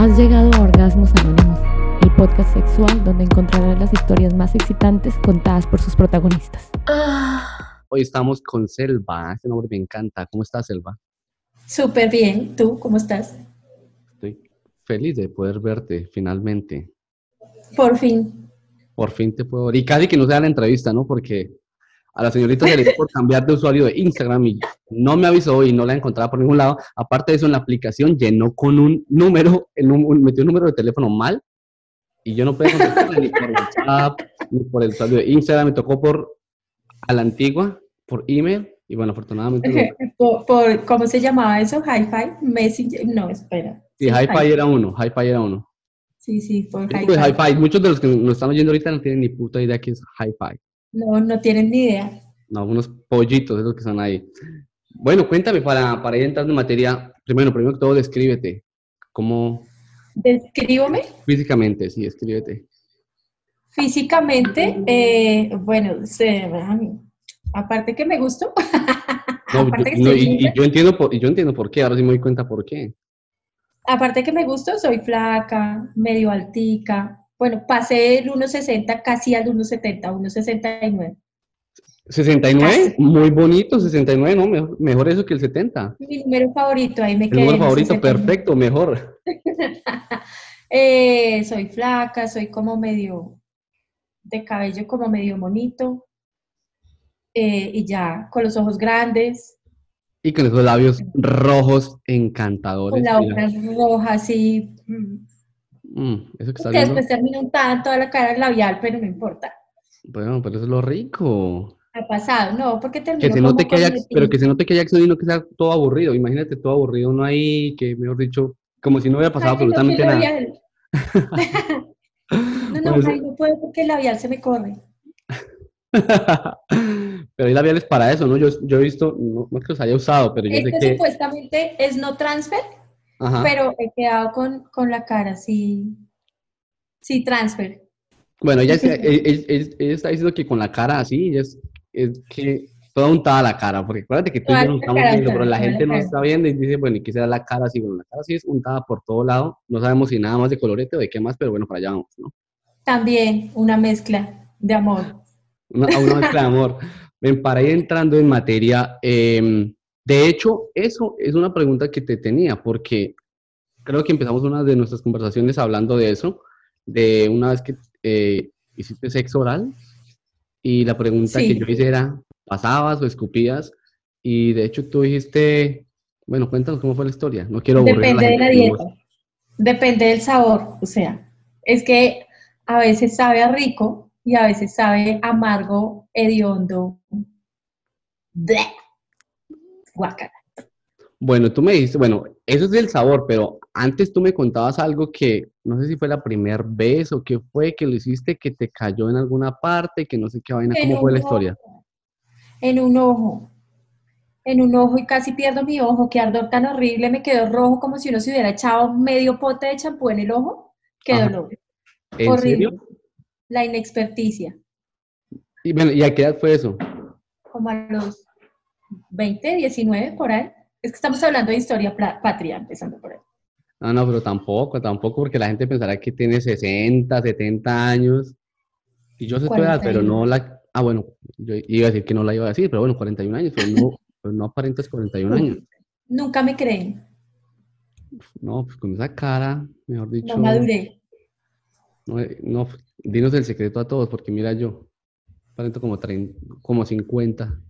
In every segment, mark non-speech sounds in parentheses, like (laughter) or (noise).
Has llegado a Orgasmos Anónimos, el podcast sexual donde encontrarás las historias más excitantes contadas por sus protagonistas. Hoy estamos con Selva, ese nombre me encanta. ¿Cómo estás, Selva? Súper bien, ¿tú cómo estás? Estoy feliz de poder verte finalmente. Por fin. Por fin te puedo ver. Y casi que no sea la entrevista, ¿no? Porque a la señorita se le dio por (laughs) cambiar de usuario de Instagram y no me avisó y no la encontraba por ningún lado. Aparte de eso, en la aplicación llenó con un número, el, un- metió un número de teléfono mal y yo no pude ni por WhatsApp, ni por el usuario de Instagram. Me tocó por a la antigua, por email. Y bueno, afortunadamente lo- (laughs) Por, por- ¿Cómo se llamaba eso? Hi-Fi, Messenger. No, espera. Sí, Hi-Fi era uno, Hi-Fi era uno. Sí, sí, por. Hi-Fi, muchos de los que nos están oyendo ahorita no tienen ni puta idea qué es Hi-Fi. No, no tienen ni idea. No, unos pollitos esos que están ahí. Bueno, cuéntame para, para ir entrando en materia. Primero, primero que todo, descríbete. ¿Cómo Descríbame. físicamente? Sí, descríbete. Físicamente, eh, bueno, se- aparte que me gusto. (laughs) No, aparte, yo- que no, y, y yo entiendo por, y yo entiendo por qué, ahora sí me doy cuenta por qué. aparte que me gusto, soy flaca, medio altica. Bueno, pasé el 1.60 casi al 1.70, 1.69. 69, muy bonito, 69, no, mejor, mejor eso que el 70. Mi número favorito, ahí me El quedé. número favorito, 69. perfecto, mejor. (laughs) Eh, soy flaca, soy como medio de cabello como medio monito. eh, y ya, con los ojos grandes, Y con esos labios rojos con encantadores. la mira. boca roja, así. Mm. Eso que está Que viendo. después termina untada toda la cara labial, pero no importa. Bueno, pero eso es lo rico. Ha pasado, no, porque termino Que se note que haya, pero que se note que haya acción y no que sea todo aburrido. Imagínate todo aburrido, no hay, que mejor dicho, como si no hubiera pasado Ay, absolutamente nada. (laughs) No, no, Pues- ay, no puedo porque el labial se me corre. (laughs) pero hay labiales para eso, ¿no? Yo, yo he visto, no, no es que los haya usado, pero yo sé Este que. supuestamente es no transfer, Ajá. pero he quedado con, con la cara, sí, sí transfer. Bueno, ella, ella- ella- ella- ella está diciendo que con la cara así, es, es que toda untada la cara, porque acuérdate que tú y yo nos la estamos cara viendo, pero la gente no está viendo y dice, bueno, ¿y qué será la cara así? Bueno, la cara sí es untada por todo lado, no sabemos si nada más de colorete o de qué más, pero bueno, para allá vamos, ¿no? También una mezcla de amor. Una, mezcla de amor. (laughs) Ven, para ir entrando en materia, em, de hecho, eso es una pregunta que te tenía, porque creo que empezamos una de nuestras conversaciones hablando de eso, de una vez que eh, hiciste sexo oral, y la pregunta Sí. que yo hice era, ¿pasabas o escupías? Y de hecho tú dijiste, bueno, cuéntanos cómo fue la historia, no quiero aburrir a Depende de gente la que no- dieta. Depende del sabor. O sea, es que a veces sabe a rico y a veces sabe amargo, hediondo. Bleh. Guácala. Bueno, tú me dijiste, bueno, eso es el sabor, pero antes tú me contabas algo que no sé si fue la primera vez o qué fue que lo hiciste que te cayó en alguna parte, que no sé qué vaina, En ¿cómo fue la historia? ojo, En un ojo. En un ojo y casi pierdo mi ojo. Qué ardor tan horrible. Me quedó rojo como si uno se hubiera echado medio pote de champú en el ojo. Qué Ajá. dolor. ¿En horrible. serio? La inexperticia. Y bueno, ¿y a qué edad fue eso? Como a los 20, 19, por ahí. Es que estamos hablando de historia patria, empezando por ahí. No, no, pero tampoco, tampoco, porque la gente pensará que tiene 60, 70 años. Y yo sé tu edad, pero no la... Ah, bueno, yo iba a decir que no la iba a decir, pero bueno, 41 años, pero no, pero no aparentas 41 años. (laughs) Nunca me creen. No, pues con esa cara, mejor dicho... No maduré. No, eh, no, dinos el secreto a todos, porque mira yo, aparento como, 30, como 50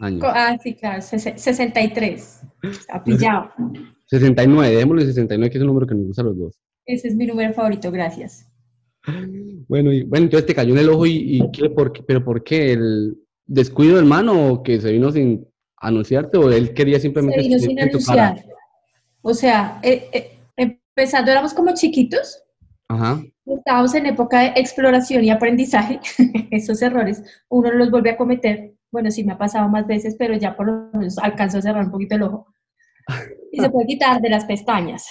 años. Ah, sí, claro, ses- 63. Ha pillado. 69, démosle 69, que es un número que nos gusta a los dos. Ese es mi número favorito, gracias. Bueno, y, bueno, entonces te cayó en el ojo y, y ¿qué, por qué? ¿Pero por qué? ¿El descuido del mano o que se vino sin anunciarte o él quería Se simplemente vino sin anunciar. O sea, eh, eh, empezando éramos como chiquitos, Ajá. estábamos en época de exploración y aprendizaje. (laughs) Esos errores uno los vuelve a cometer. Bueno, sí me ha pasado más veces, pero ya por lo menos alcanzo a cerrar un poquito el ojo. (laughs) Y se puede quitar de las pestañas.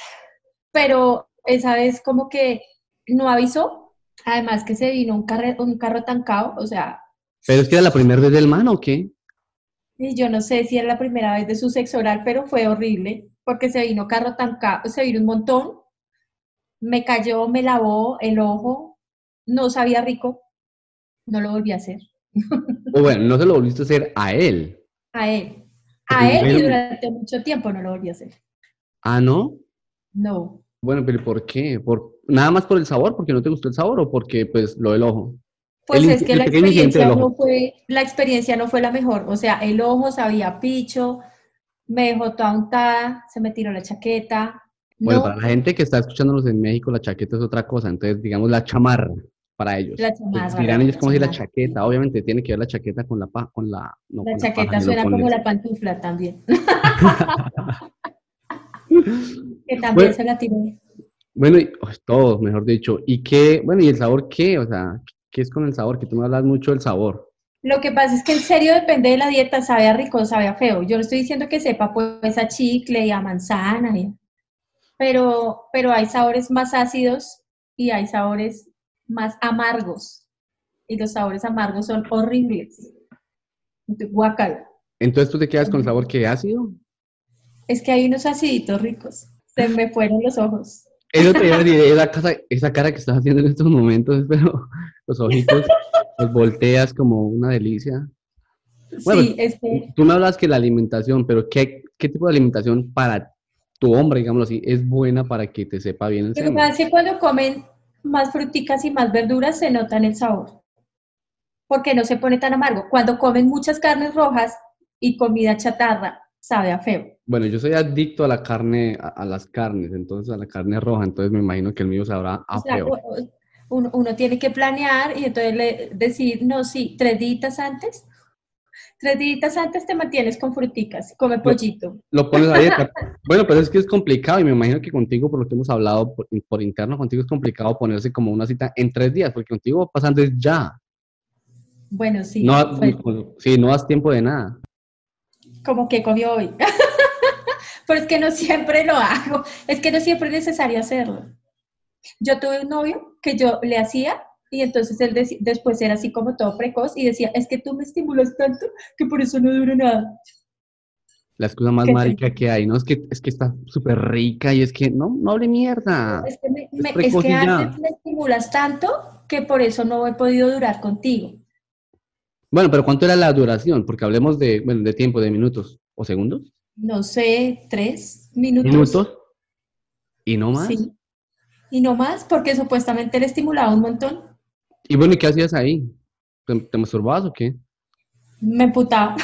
Pero esa vez como que no avisó. Además que se vino un, carre- un carro tancado, o sea, ¿Pero es que era la primera vez del mano o qué? Y yo no sé si era la primera vez de su sexo oral, pero fue horrible, porque se vino carro tancado, se vino un montón, me cayó, me lavó el ojo, no sabía rico, no lo volví a hacer. (laughs) O bueno, no se lo volviste a hacer a él. A él. A él y durante mucho tiempo no lo volví a hacer. Ah, ¿no? No. Bueno, pero ¿por qué? ¿Por, ¿Nada más por el sabor? ¿Porque no te gustó el sabor o porque, pues, lo del ojo? Pues El es que la experiencia no fue, la experiencia no fue la mejor. O sea, el ojo sabía picho, me dejó toda untada, se me tiró la chaqueta. Bueno, no, para la gente que está escuchándonos en México, la chaqueta es otra cosa. Entonces, digamos, la chamarra para ellos. la Pues chamarra. dirán ellos cómo decir la chaqueta. Obviamente tiene que ver la chaqueta con la pa, con la. no, La con chaqueta paja, suena como el- la pantufla también. (laughs) que también Bueno. se la tiró. Bueno, y, oh, todo, mejor dicho. ¿Y qué? Bueno, ¿y el sabor qué? O sea, ¿qué es con el sabor? Que tú me hablas mucho del sabor. Lo que pasa es que en serio depende de la dieta, sabe a rico sabe a feo. Yo no estoy diciendo que sepa pues a chicle y a manzana, y- pero, pero hay sabores más ácidos y hay sabores más amargos. Y los sabores amargos son horribles. Guacala. Entonces, ¿tú te quedas con el sabor que ácido? Es que hay unos aciditos ricos. Se me fueron los ojos. Eso te iba a decir, esa, casa- esa cara que estás haciendo en estos momentos, (laughs) pero los ojitos los volteas como una delicia. Bueno, sí, este, Tú me hablas que la alimentación, pero ¿qué, qué tipo de alimentación para tu hombre, digámoslo así, es buena para que te sepa bien el es que cuando comen más fruticas y más verduras se nota en el sabor. Porque no se pone tan amargo. Cuando comen muchas carnes rojas y comida chatarra, sabe a feo. Bueno, yo soy adicto a la carne, a, a las carnes, entonces a la carne roja, entonces me imagino que el mío sabrá a O sea, feo. uno tiene que planear y entonces le- decir, no, sí, tres días antes. Tres días antes te mantienes con fruticas, come pollito. Lo pones a dieta. (laughs) Bueno, pero es que es complicado y me imagino que contigo, por lo que hemos hablado por, por interno, contigo es complicado ponerse como una cita en tres días, porque contigo pasando es ya. Bueno, sí, No, sí, no das tiempo de nada. como que comió hoy. (laughs) Pero es que no siempre lo hago, es que no siempre es necesario hacerlo. Yo tuve un novio que yo le hacía y entonces él deci- después era así como todo precoz y decía, es que tú me estimulas tanto que por eso no duro nada. La excusa más ¿Qué te- marica que hay, ¿no? Es que, es que está súper rica y es que, no, no hable mierda. Es que, me- me- es que antes me estimulas tanto que por eso no he podido durar contigo. Bueno, pero ¿cuánto era la duración? Porque hablemos de, bueno, de tiempo, de minutos o segundos. No sé, tres minutos. ¿Minutos? ¿Y no más? Sí. Y no más, porque supuestamente le estimulaba un montón. Y bueno, ¿y qué hacías ahí? ¿Te, te masturbabas o qué? Me emputaba.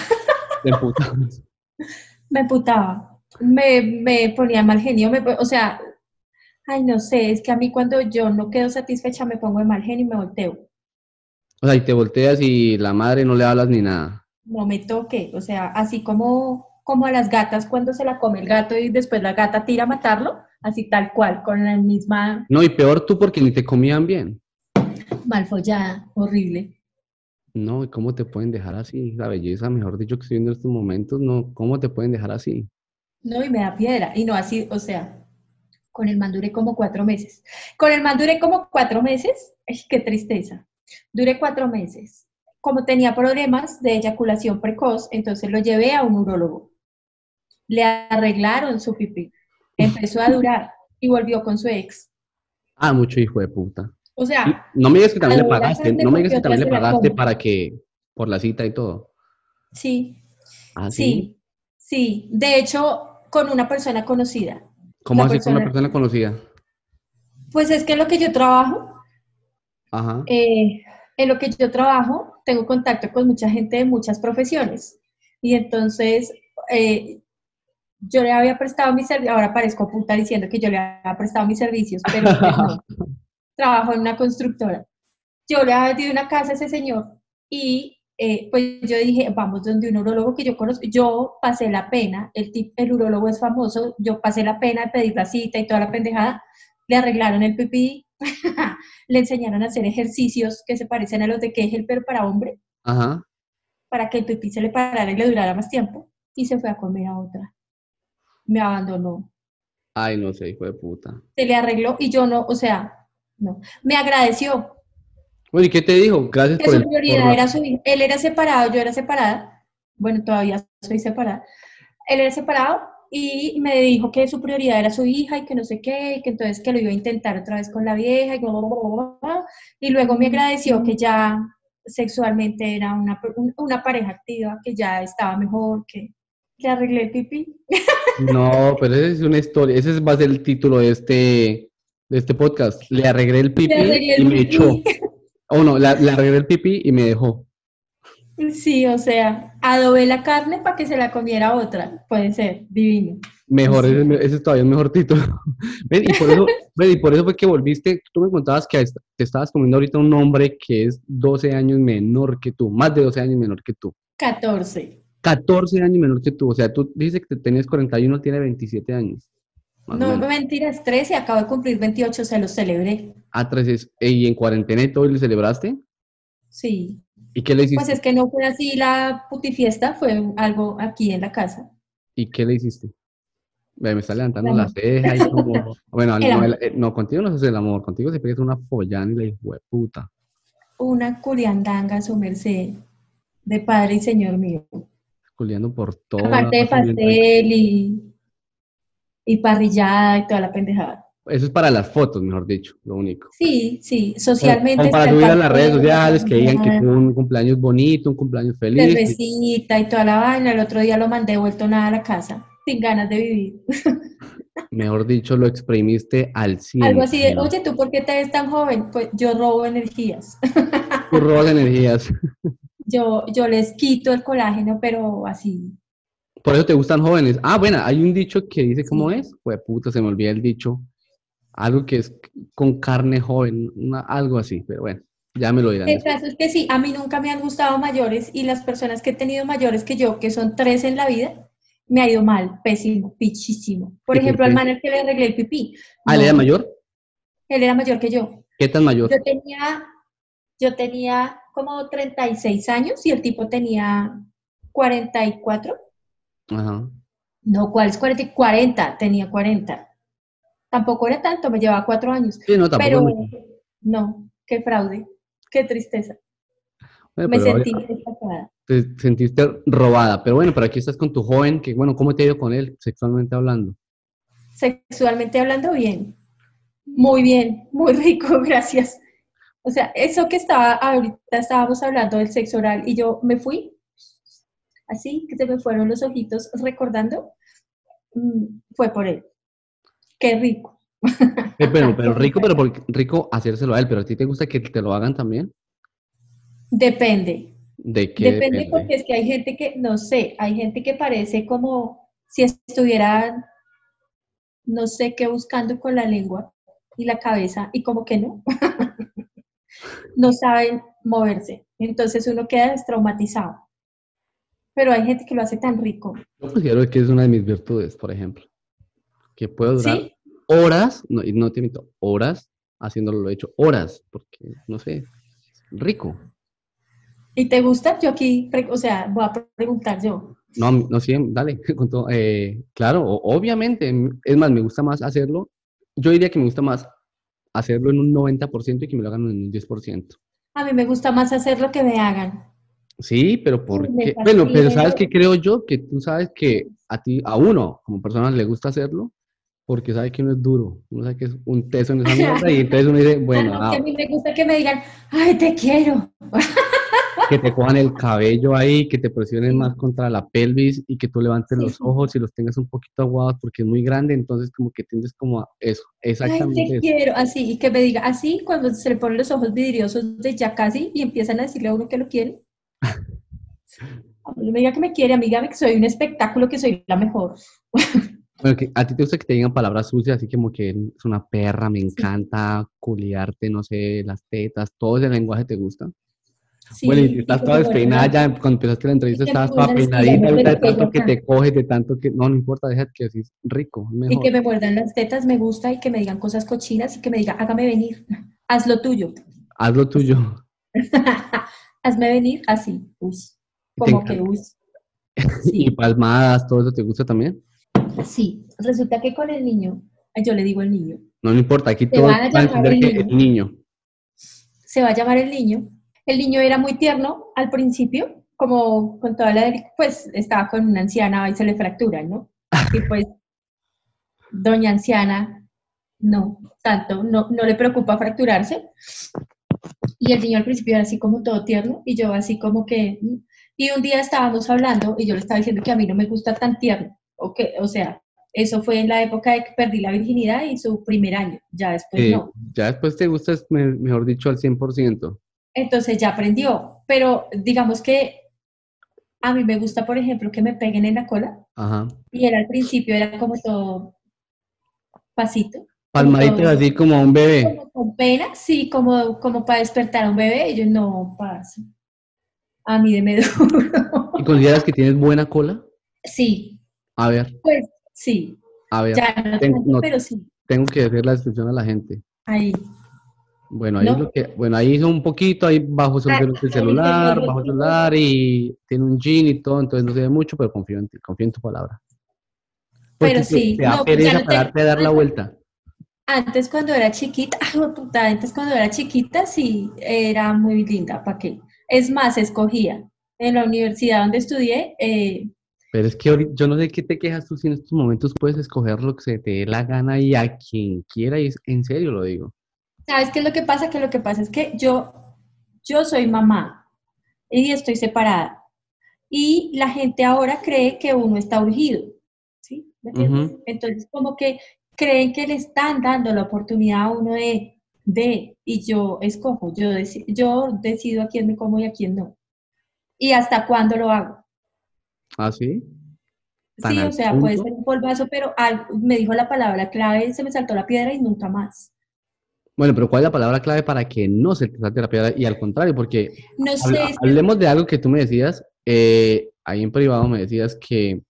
¿Te emputabas? (laughs) me emputaba, me, me ponía mal genio, me, o sea, ay, no sé, es que a mí cuando yo no quedo satisfecha me pongo de mal genio y me volteo, O sea, y te volteas y la madre no le hablas ni nada. no me toque, o sea, así como, como a las gatas cuando se la come el gato y después la gata tira a matarlo, así tal cual, con la misma No, y peor tú porque ni te comían bien. Malfollada, horrible. No, ¿y cómo te pueden dejar así? La belleza, mejor dicho, que estoy viendo en estos momentos, no, ¿cómo te pueden dejar así? No, y me da piedra, y no así, o sea, con el man duré como cuatro meses. Con el man duré como cuatro meses, ay, qué tristeza. Duré cuatro meses. Como tenía problemas de eyaculación precoz, entonces lo llevé a un urólogo. Le arreglaron su pipí. Empezó a durar y volvió con su ex. Ah, mucho hijo de puta. O sea, no me digas que también le pagaste, no me digas que también le pagaste para que, por la cita y todo. sí, ¿Ah, sí, sí. De hecho, con una persona conocida. ¿Cómo así con una persona- conocida? Pues es que en lo que yo trabajo, Ajá. eh, en lo que yo trabajo, tengo contacto con mucha gente de muchas profesiones. Y entonces, eh, yo le había prestado mis servicios, ahora parezco puta diciendo que yo le había prestado mis servicios, pero pues no. (laughs) Trabajo en una constructora. Yo le había vendido una casa a ese señor y eh, pues yo dije, vamos donde un urólogo que yo conozco. Yo pasé la pena, el, tip- el urólogo es famoso, yo pasé la pena de pedir la cita y toda la pendejada. Le arreglaron el pipí, (laughs) le enseñaron a hacer ejercicios que se parecen a los de Kegel, pero para hombre, Ajá. para que el pipí se le parara y le durara más tiempo. Y se fue a comer a otra. Me abandonó. Ay, no sé, hijo de puta. Se le arregló y yo no, o sea, no. Me agradeció, Bueno, ¿y qué te dijo? Gracias que por su el... prioridad por era su hijo. Él era separado, yo era separada. Bueno, todavía soy separada. Él era separado y me dijo que su prioridad era su hija y que no sé qué, y que entonces que lo iba a intentar otra vez con la vieja y, bla, bla, bla, bla, y luego me agradeció que ya sexualmente era una, una pareja activa, que ya estaba mejor, que le arreglé el pipí. No, pero esa es una historia, ese va a ser el título de este, de este podcast. Le arreglé el pipí arreglé el y me pipí. echó. Oh, no, la- le arreglé el pipí y me dejó. Sí, o sea, adobé la carne para que se la comiera otra. Puede ser, divino. Mejor, Sí. ese, es me- ese es todavía un mejor título. (laughs) Ven, y por eso, (laughs) ven, y por eso fue que volviste, tú me contabas que te estabas comiendo ahorita un hombre que es 12 años menor que tú, más de 12 años menor que tú. 14. 14 años menor que tú, o sea, tú dices que tenías 41, tiene 27 años. No, menos. mentiras, 13, acabo de cumplir 28, se los celebré. Ah, tres es- ¿Y en cuarentena y todo le celebraste? Sí. ¿Y qué le hiciste? Pues es que no fue así la putifiesta, fue algo aquí en la casa. ¿Y qué le hiciste? Me está levantando El la ceja y como... (laughs) Bueno, no, el- eh, no, contigo no se hace el amor, contigo se pega una follana y la hijo de puta. Una curiandanga, su merced, de padre y señor mío. Culeando por todo. Aparte de pastel y, y parrillada y toda la pendejada. Eso es para las fotos, mejor dicho, lo único. Sí, sí, socialmente. como para subir a las redes sociales, que digan que fue un cumpleaños bonito, un cumpleaños feliz. cervecita y toda la vaina. El otro día lo mandé vuelto nada a la casa, sin ganas de vivir. (laughs) Mejor dicho, lo exprimiste al 100. Algo así de, oye, ¿tú por qué te ves tan joven? Pues yo robo energías. Tú robas (laughs) energías. Yo, yo les quito el colágeno, pero así. Por eso te gustan jóvenes. Ah, bueno, hay un dicho que dice, ¿cómo es? Pues puta, se me olvida el dicho. Algo que es con carne joven, una- algo así, pero bueno, ya me lo dirán. El caso es que sí, a mí nunca me han gustado mayores y las personas que he tenido mayores que yo, que son tres en la vida, me ha ido mal, pésimo, pichísimo. Por ¿Y por ejemplo, al man al que le arreglé el pipí. Ah, ¿él no, era mayor? Él era mayor que yo. ¿Qué tan mayor? Yo tenía, yo tenía como 36 años y el tipo tenía 44. Ajá. No, ¿cuál es 40? 40, tenía 40. Tampoco era tanto, me llevaba cuatro años. Sí, no, tampoco. Pero mucho. no, qué fraude, qué tristeza. Bueno, Me sentí ahora estafada. Te sentiste robada, pero bueno, pero aquí estás con tu joven, que bueno, ¿cómo te ha ido con él, sexualmente hablando? Sexualmente hablando, bien. Muy bien, muy rico, (laughs) gracias. O sea, eso que estaba, ahorita estábamos hablando del sexo oral y yo me fui, así que se me fueron los ojitos recordando, mm, fue por él. Qué rico. (laughs) Eh, pero, pero rico, pero por- (laughs) rico hacérselo a él, pero a ti te gusta que te lo hagan también. Depende. ¿De qué Depende depende? porque es que hay gente que, no sé, hay gente que parece como si estuviera, no sé qué, buscando con la lengua y la cabeza y como que no. (laughs) no saben moverse. Entonces uno queda destraumatizado. Pero hay gente que lo hace tan rico. Yo considero que es una de mis virtudes, por ejemplo, que puedo durar ¿Sí? horas, no, y no te miento, horas haciéndolo, lo he hecho horas, porque, no sé, rico. ¿Y te gusta? Yo aquí, o sea, voy a preguntar yo. No, no sé, dale, (laughs) con todo, eh, claro, obviamente, es más, me gusta más hacerlo, yo diría que me gusta más hacerlo en un 90% y que me lo hagan en un 10%. A mí me gusta más hacer lo que me hagan. Sí, pero ¿por qué? Bueno, pero. ¿sabes qué creo yo? Que tú sabes que a ti, a uno, como persona, le gusta hacerlo porque sabe que uno es duro, uno sabe que es un teso en esa mierda y entonces uno dice, (laughs) bueno, Ah, a mí me gusta que me digan, ay, te quiero. (laughs) que te cojan el cabello ahí, que te presionen más contra la pelvis y que tú levantes Sí, los ojos y los tengas un poquito aguados porque es muy grande, entonces como que tiendes como a eso, Ay, exactamente te eso. quiero, así, y que me diga, así, cuando se le ponen los ojos vidriosos de ya casi y empiezan a decirle a uno que lo quiere. No me diga que me quiere, amiga, que soy un espectáculo, que soy la mejor. Bueno, que a ti te gusta que te digan palabras sucias, así como que es una perra, me encanta culiarte, no sé, las tetas, todo ese lenguaje te gusta. Sí, bueno, y estás toda despeinada ya, cuando empezaste la entrevista estabas toda peinadita, de tanto que te coges, de tanto que, no, no importa, deja que así es rico, es Y mejor. que me muerdan las tetas me gusta y que me digan cosas cochinas y que me diga, hágame venir, haz lo tuyo. Haz lo tuyo. (laughs) Hazme venir así, uy, como que uy. (laughs) Y palmadas, todo eso te gusta también. Sí, resulta que con el niño, yo le digo el niño, No, no importa, aquí Te todos van a entender el que el niño. se va a llamar el niño. El niño era muy tierno al principio, como con toda la, pues estaba con una anciana y se le fractura, ¿no? Y (laughs) pues, doña anciana, no, tanto, no, no le preocupa fracturarse. Y el niño al principio era así como todo tierno y yo así como que... Y un día estábamos hablando y yo le estaba diciendo que a mí no me gusta tan tierno, o, que, o sea, eso fue en la época de que perdí la virginidad y su primer año, ya después no. Ya después te gusta, mejor dicho, al 100%. Entonces ya aprendió, pero digamos que a mí me gusta, por ejemplo, que me peguen en la cola. Ajá. Y él al principio era como todo pasito. Palmadito así como un bebé. Como con pena, sí, como, como para despertar a un bebé. Y yo no paso. A mí de (laughs) duro. ¿Y consideras que tienes buena cola? Sí. A ver. Pues sí. A ver. Ya no tengo, pero sí. Tengo que decir la descripción a la gente. Ahí. Bueno, ahí lo que, bueno, ahí hizo un poquito, ahí bajo el celular, bajo el celular y tiene un jean y todo, entonces no se ve mucho, pero confío en ti, confío en tu palabra. pero sí. Te, da no, pereza pararte dar la (laughs) vuelta. Antes cuando era chiquita, (laughs) puta, antes cuando era chiquita sí era muy linda, ¿para qué? Es más, escogía. En la universidad donde estudié, eh, pero es que yo no sé qué te quejas tú si en estos momentos puedes escoger lo que se te dé la gana y a quien quiera, y en serio lo digo. ¿Sabes qué es lo que pasa? Que lo que pasa es que yo, yo soy mamá y estoy separada. Y la gente ahora cree que uno está urgido. ¿Sí? Entonces, como que creen que le están dando la oportunidad a uno de, de y yo escojo, yo, yo decido a quién me como y a quién no. ¿Y hasta cuándo lo hago? ¿Ah, sí? Sí, o sea, puede ser un polvazo, pero me dijo la palabra clave, se me saltó la piedra y nunca más. Bueno, pero ¿cuál es la palabra clave para que no se te salte la piedra? Y al contrario, porque no sé, hablemos de algo que tú me decías, eh, ahí en privado me decías que,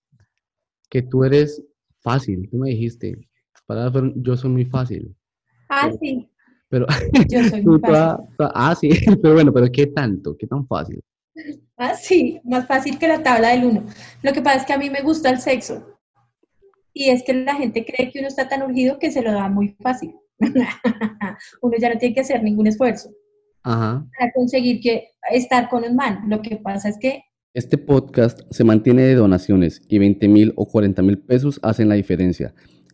que tú eres fácil, tú me dijiste, para yo soy muy fácil. Ah, sí. Pero, (laughs) yo soy (laughs) muy fácil. ah, sí, (laughs) pero bueno, pero ¿qué tanto? ¿Qué tan fácil? Ah, sí, más fácil que la tabla del uno. Lo que pasa es que a mí me gusta el sexo. Y es que la gente cree que uno está tan urgido que se lo da muy fácil. uno ya no tiene que hacer ningún esfuerzo para conseguir que estar con un man. Lo que pasa es que... Este podcast se mantiene de donaciones y 20 mil o 40 mil pesos hacen la diferencia.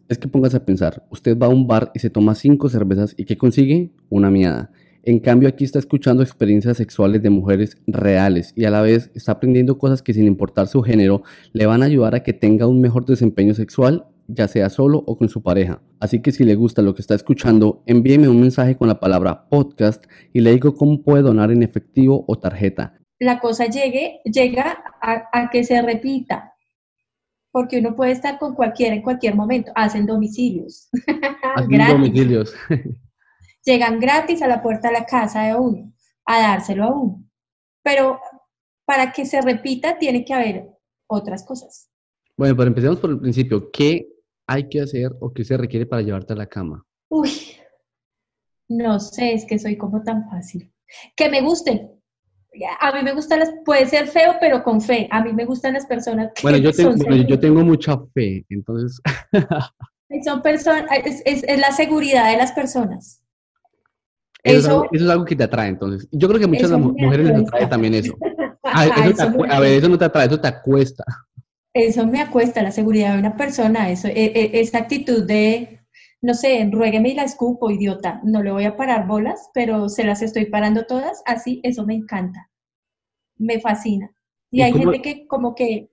Es que pongas a pensar, usted va a un bar y se toma cinco cervezas y ¿qué consigue? Una miada. En cambio, aquí está escuchando experiencias sexuales de mujeres reales y a la vez está aprendiendo cosas que sin importar su género le van a ayudar a que tenga un mejor desempeño sexual ya sea solo o con su pareja. Así que si le gusta lo que está escuchando, envíeme un mensaje con la palabra podcast y le digo cómo puede donar en efectivo o tarjeta. La cosa llegue, llega a, que se repita, porque uno puede estar con cualquiera en cualquier momento. Hacen domicilios. (laughs) Hacen domicilios. Llegan gratis a la puerta de la casa de uno, a dárselo a uno. Pero para que se repita, tiene que haber otras cosas. Bueno, pero empecemos por el principio. ¿Qué hay que hacer o qué se requiere para llevarte a la cama? Uy, no sé, es que soy como tan fácil. Que me guste. A mí me gustan las, puede ser feo, pero con fe. A mí me gustan las personas que Bueno, yo tengo, yo tengo mucha fe, entonces. son personas, es, la seguridad de las personas. Eso, es algo, que te atrae, entonces. Yo creo que a muchas mujeres les atrae también eso. (laughs) A ver, eso no te atrae, eso te acuesta. Eso me acuesta, la seguridad de una persona, eso, e, e, esa actitud de, no sé, ruégueme y la escupo, idiota, no le voy a parar bolas, pero se las estoy parando todas, así, eso me encanta, me fascina. Y, hay gente que como que,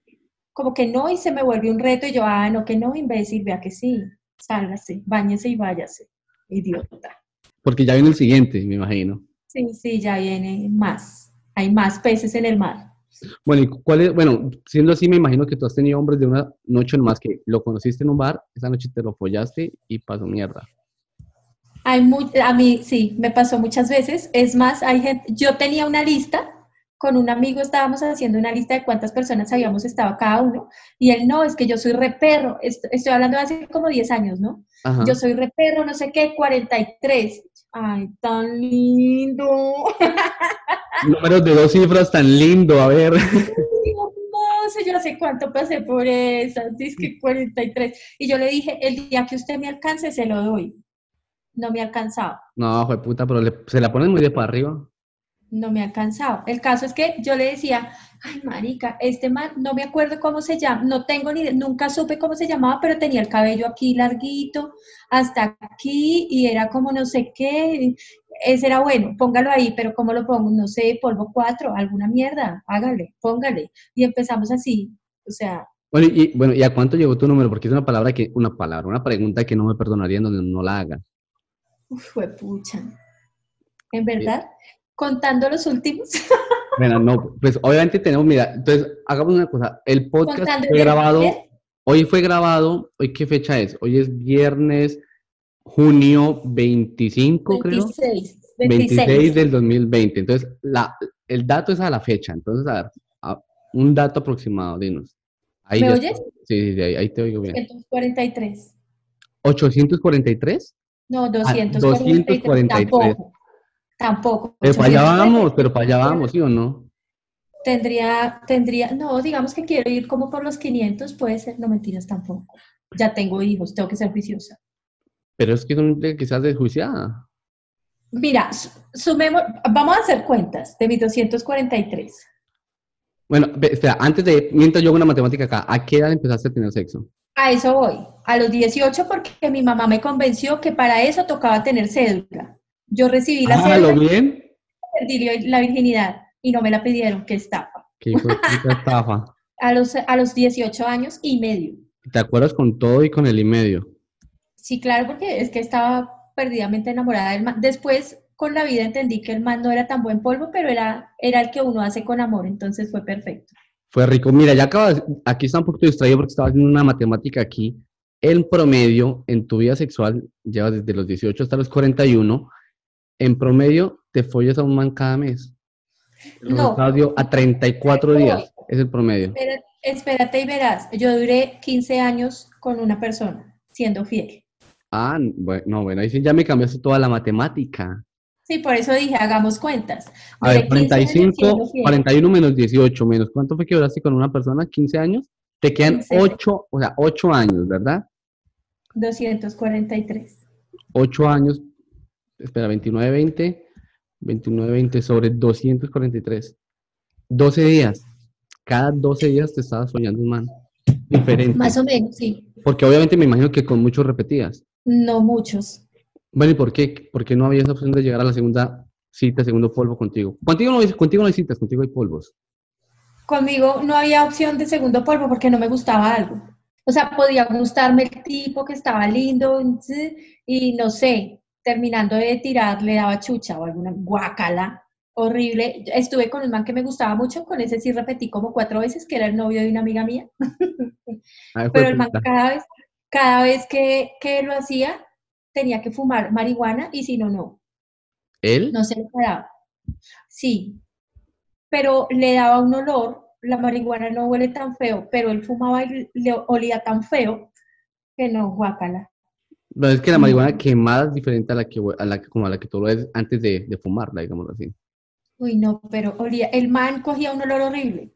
como que no, y se me vuelve un reto, y yo, ah, no, que no, imbécil, vea que sí, sálgase, bañese y váyase, idiota. Porque ya viene el siguiente, me imagino. Sí, sí, ya viene más, hay más peces en el mar. Bueno, ¿y cuál es? Bueno, siendo así, me imagino que tú has tenido hombres de una noche nomás que lo conociste en un bar, esa noche te lo follaste y pasó mierda. Hay muy, a mí sí, me pasó muchas veces. Es más, hay gente, yo tenía una lista, con un amigo estábamos haciendo una lista de cuántas personas habíamos estado cada uno, y él no, es que yo soy reperro, estoy hablando de hace como 10 años, ¿no? Yo soy reperro, no sé qué, 43. Ay, tan lindo. (laughs) Números de dos cifras tan lindo, a ver. (laughs) No sé, yo no sé cuánto pasé por esas, dice que 43. Y yo le dije, el día que usted me alcance, se lo doy. No me ha alcanzado. No, fue puta, pero se la ponen muy de para arriba. No me ha alcanzado. El caso es que yo le decía, ay, marica, este man, no me acuerdo cómo se llama, no tengo ni, nunca supe cómo se llamaba, pero tenía el cabello aquí larguito, hasta aquí, y era como no sé qué, ese era bueno, póngalo ahí, pero ¿cómo lo pongo? No sé, polvo 4, alguna mierda, hágale, póngale. Y empezamos así, o sea... Bueno, y, bueno, ¿y a cuánto llegó tu número? Porque es una palabra que, una palabra, una pregunta que no me perdonaría donde no la haga. Uf, fue pucha. En verdad, contando los últimos. (laughs) Bueno, no, pues obviamente tenemos, mira, entonces hagamos una cosa, el podcast fue grabado, hoy fue grabado, hoy qué fecha es, hoy es viernes, junio 25, 26, creo. 26. 26 del 2020, entonces la, el dato es a la fecha, entonces a ver, un dato aproximado, dinos. Ahí ¿Me oyes? Sí, sí, ahí, ahí, te oigo bien. 843. ¿843? No, 243. 243. Tampoco. Tampoco. Pero para allá vamos, pero para allá vamos, ¿sí o no? Tendría, tendría, no, digamos que quiero ir como por los 500, puede ser, no mentiras tampoco. Ya tengo hijos, tengo que ser juiciosa. Pero es que son quizás desjuiciada. Mira, sumemos, vamos a hacer cuentas de mis 243. Bueno, espera, antes de, mientras yo hago una matemática acá, ¿a qué edad empezaste a tener sexo? A eso voy, a los 18 porque mi mamá me convenció que para eso tocaba tener cédula. Yo recibí la ah, ¿lo bien? Perdí la virginidad y no me la pidieron, qué estafa. ¿Qué (laughs) estafa? a, los, a los 18 años y medio. ¿Te acuerdas con todo y con el y medio? Sí, claro, porque es que estaba perdidamente enamorada del man. Después, con la vida, entendí que el man no era tan buen polvo, pero era, era el que uno hace con amor, entonces fue perfecto. Fue rico. Mira, ya acabas, aquí está un poquito distraído porque estaba haciendo una matemática aquí. En promedio, en tu vida sexual, llevas desde los 18 hasta los 41, en promedio te follas a un man cada mes. no. a 34 días es el promedio. Espérate, y verás, yo duré 15 años con una persona siendo fiel. Ah, bueno, bueno, ahí sí ya me cambiaste toda la matemática. Sí, por eso dije, hagamos cuentas. A ver, 45, 41 menos 18 menos, ¿cuánto fue que duraste con una persona? ¿15 años? Te quedan 8, o sea, 8 años, ¿verdad? 243. 8 años espera, 2920, 2920 sobre 243. 12 días. Cada 12 días te estabas soñando un man. Diferente. Más o menos, sí. Porque obviamente me imagino que con muchos repetías. No muchos. Bueno, ¿y por qué? Porque no había esa opción de llegar a la segunda cita, segundo polvo contigo. Contigo no, hay, contigo no hay citas, contigo hay polvos. Conmigo no había opción de segundo polvo porque no me gustaba algo. O sea, podía gustarme el tipo que estaba lindo y no sé, terminando de tirar le daba chucha o alguna guacala horrible. Estuve con un man que me gustaba mucho, con ese sí repetí como cuatro veces, que era el novio de una amiga mía. (laughs) Pero el man cada vez, cada vez que, que, lo hacía, tenía que fumar marihuana y si no, no. ¿Él? No se le paraba. Sí. Pero le daba un olor, la marihuana no huele tan feo, pero él fumaba y le olía tan feo que no, guacala. Pero es que la marihuana quemada es diferente a la que, a la, como a la que tú lo ves antes de, de fumarla, digamos así. Uy, no, pero olía, el man cogía un olor horrible.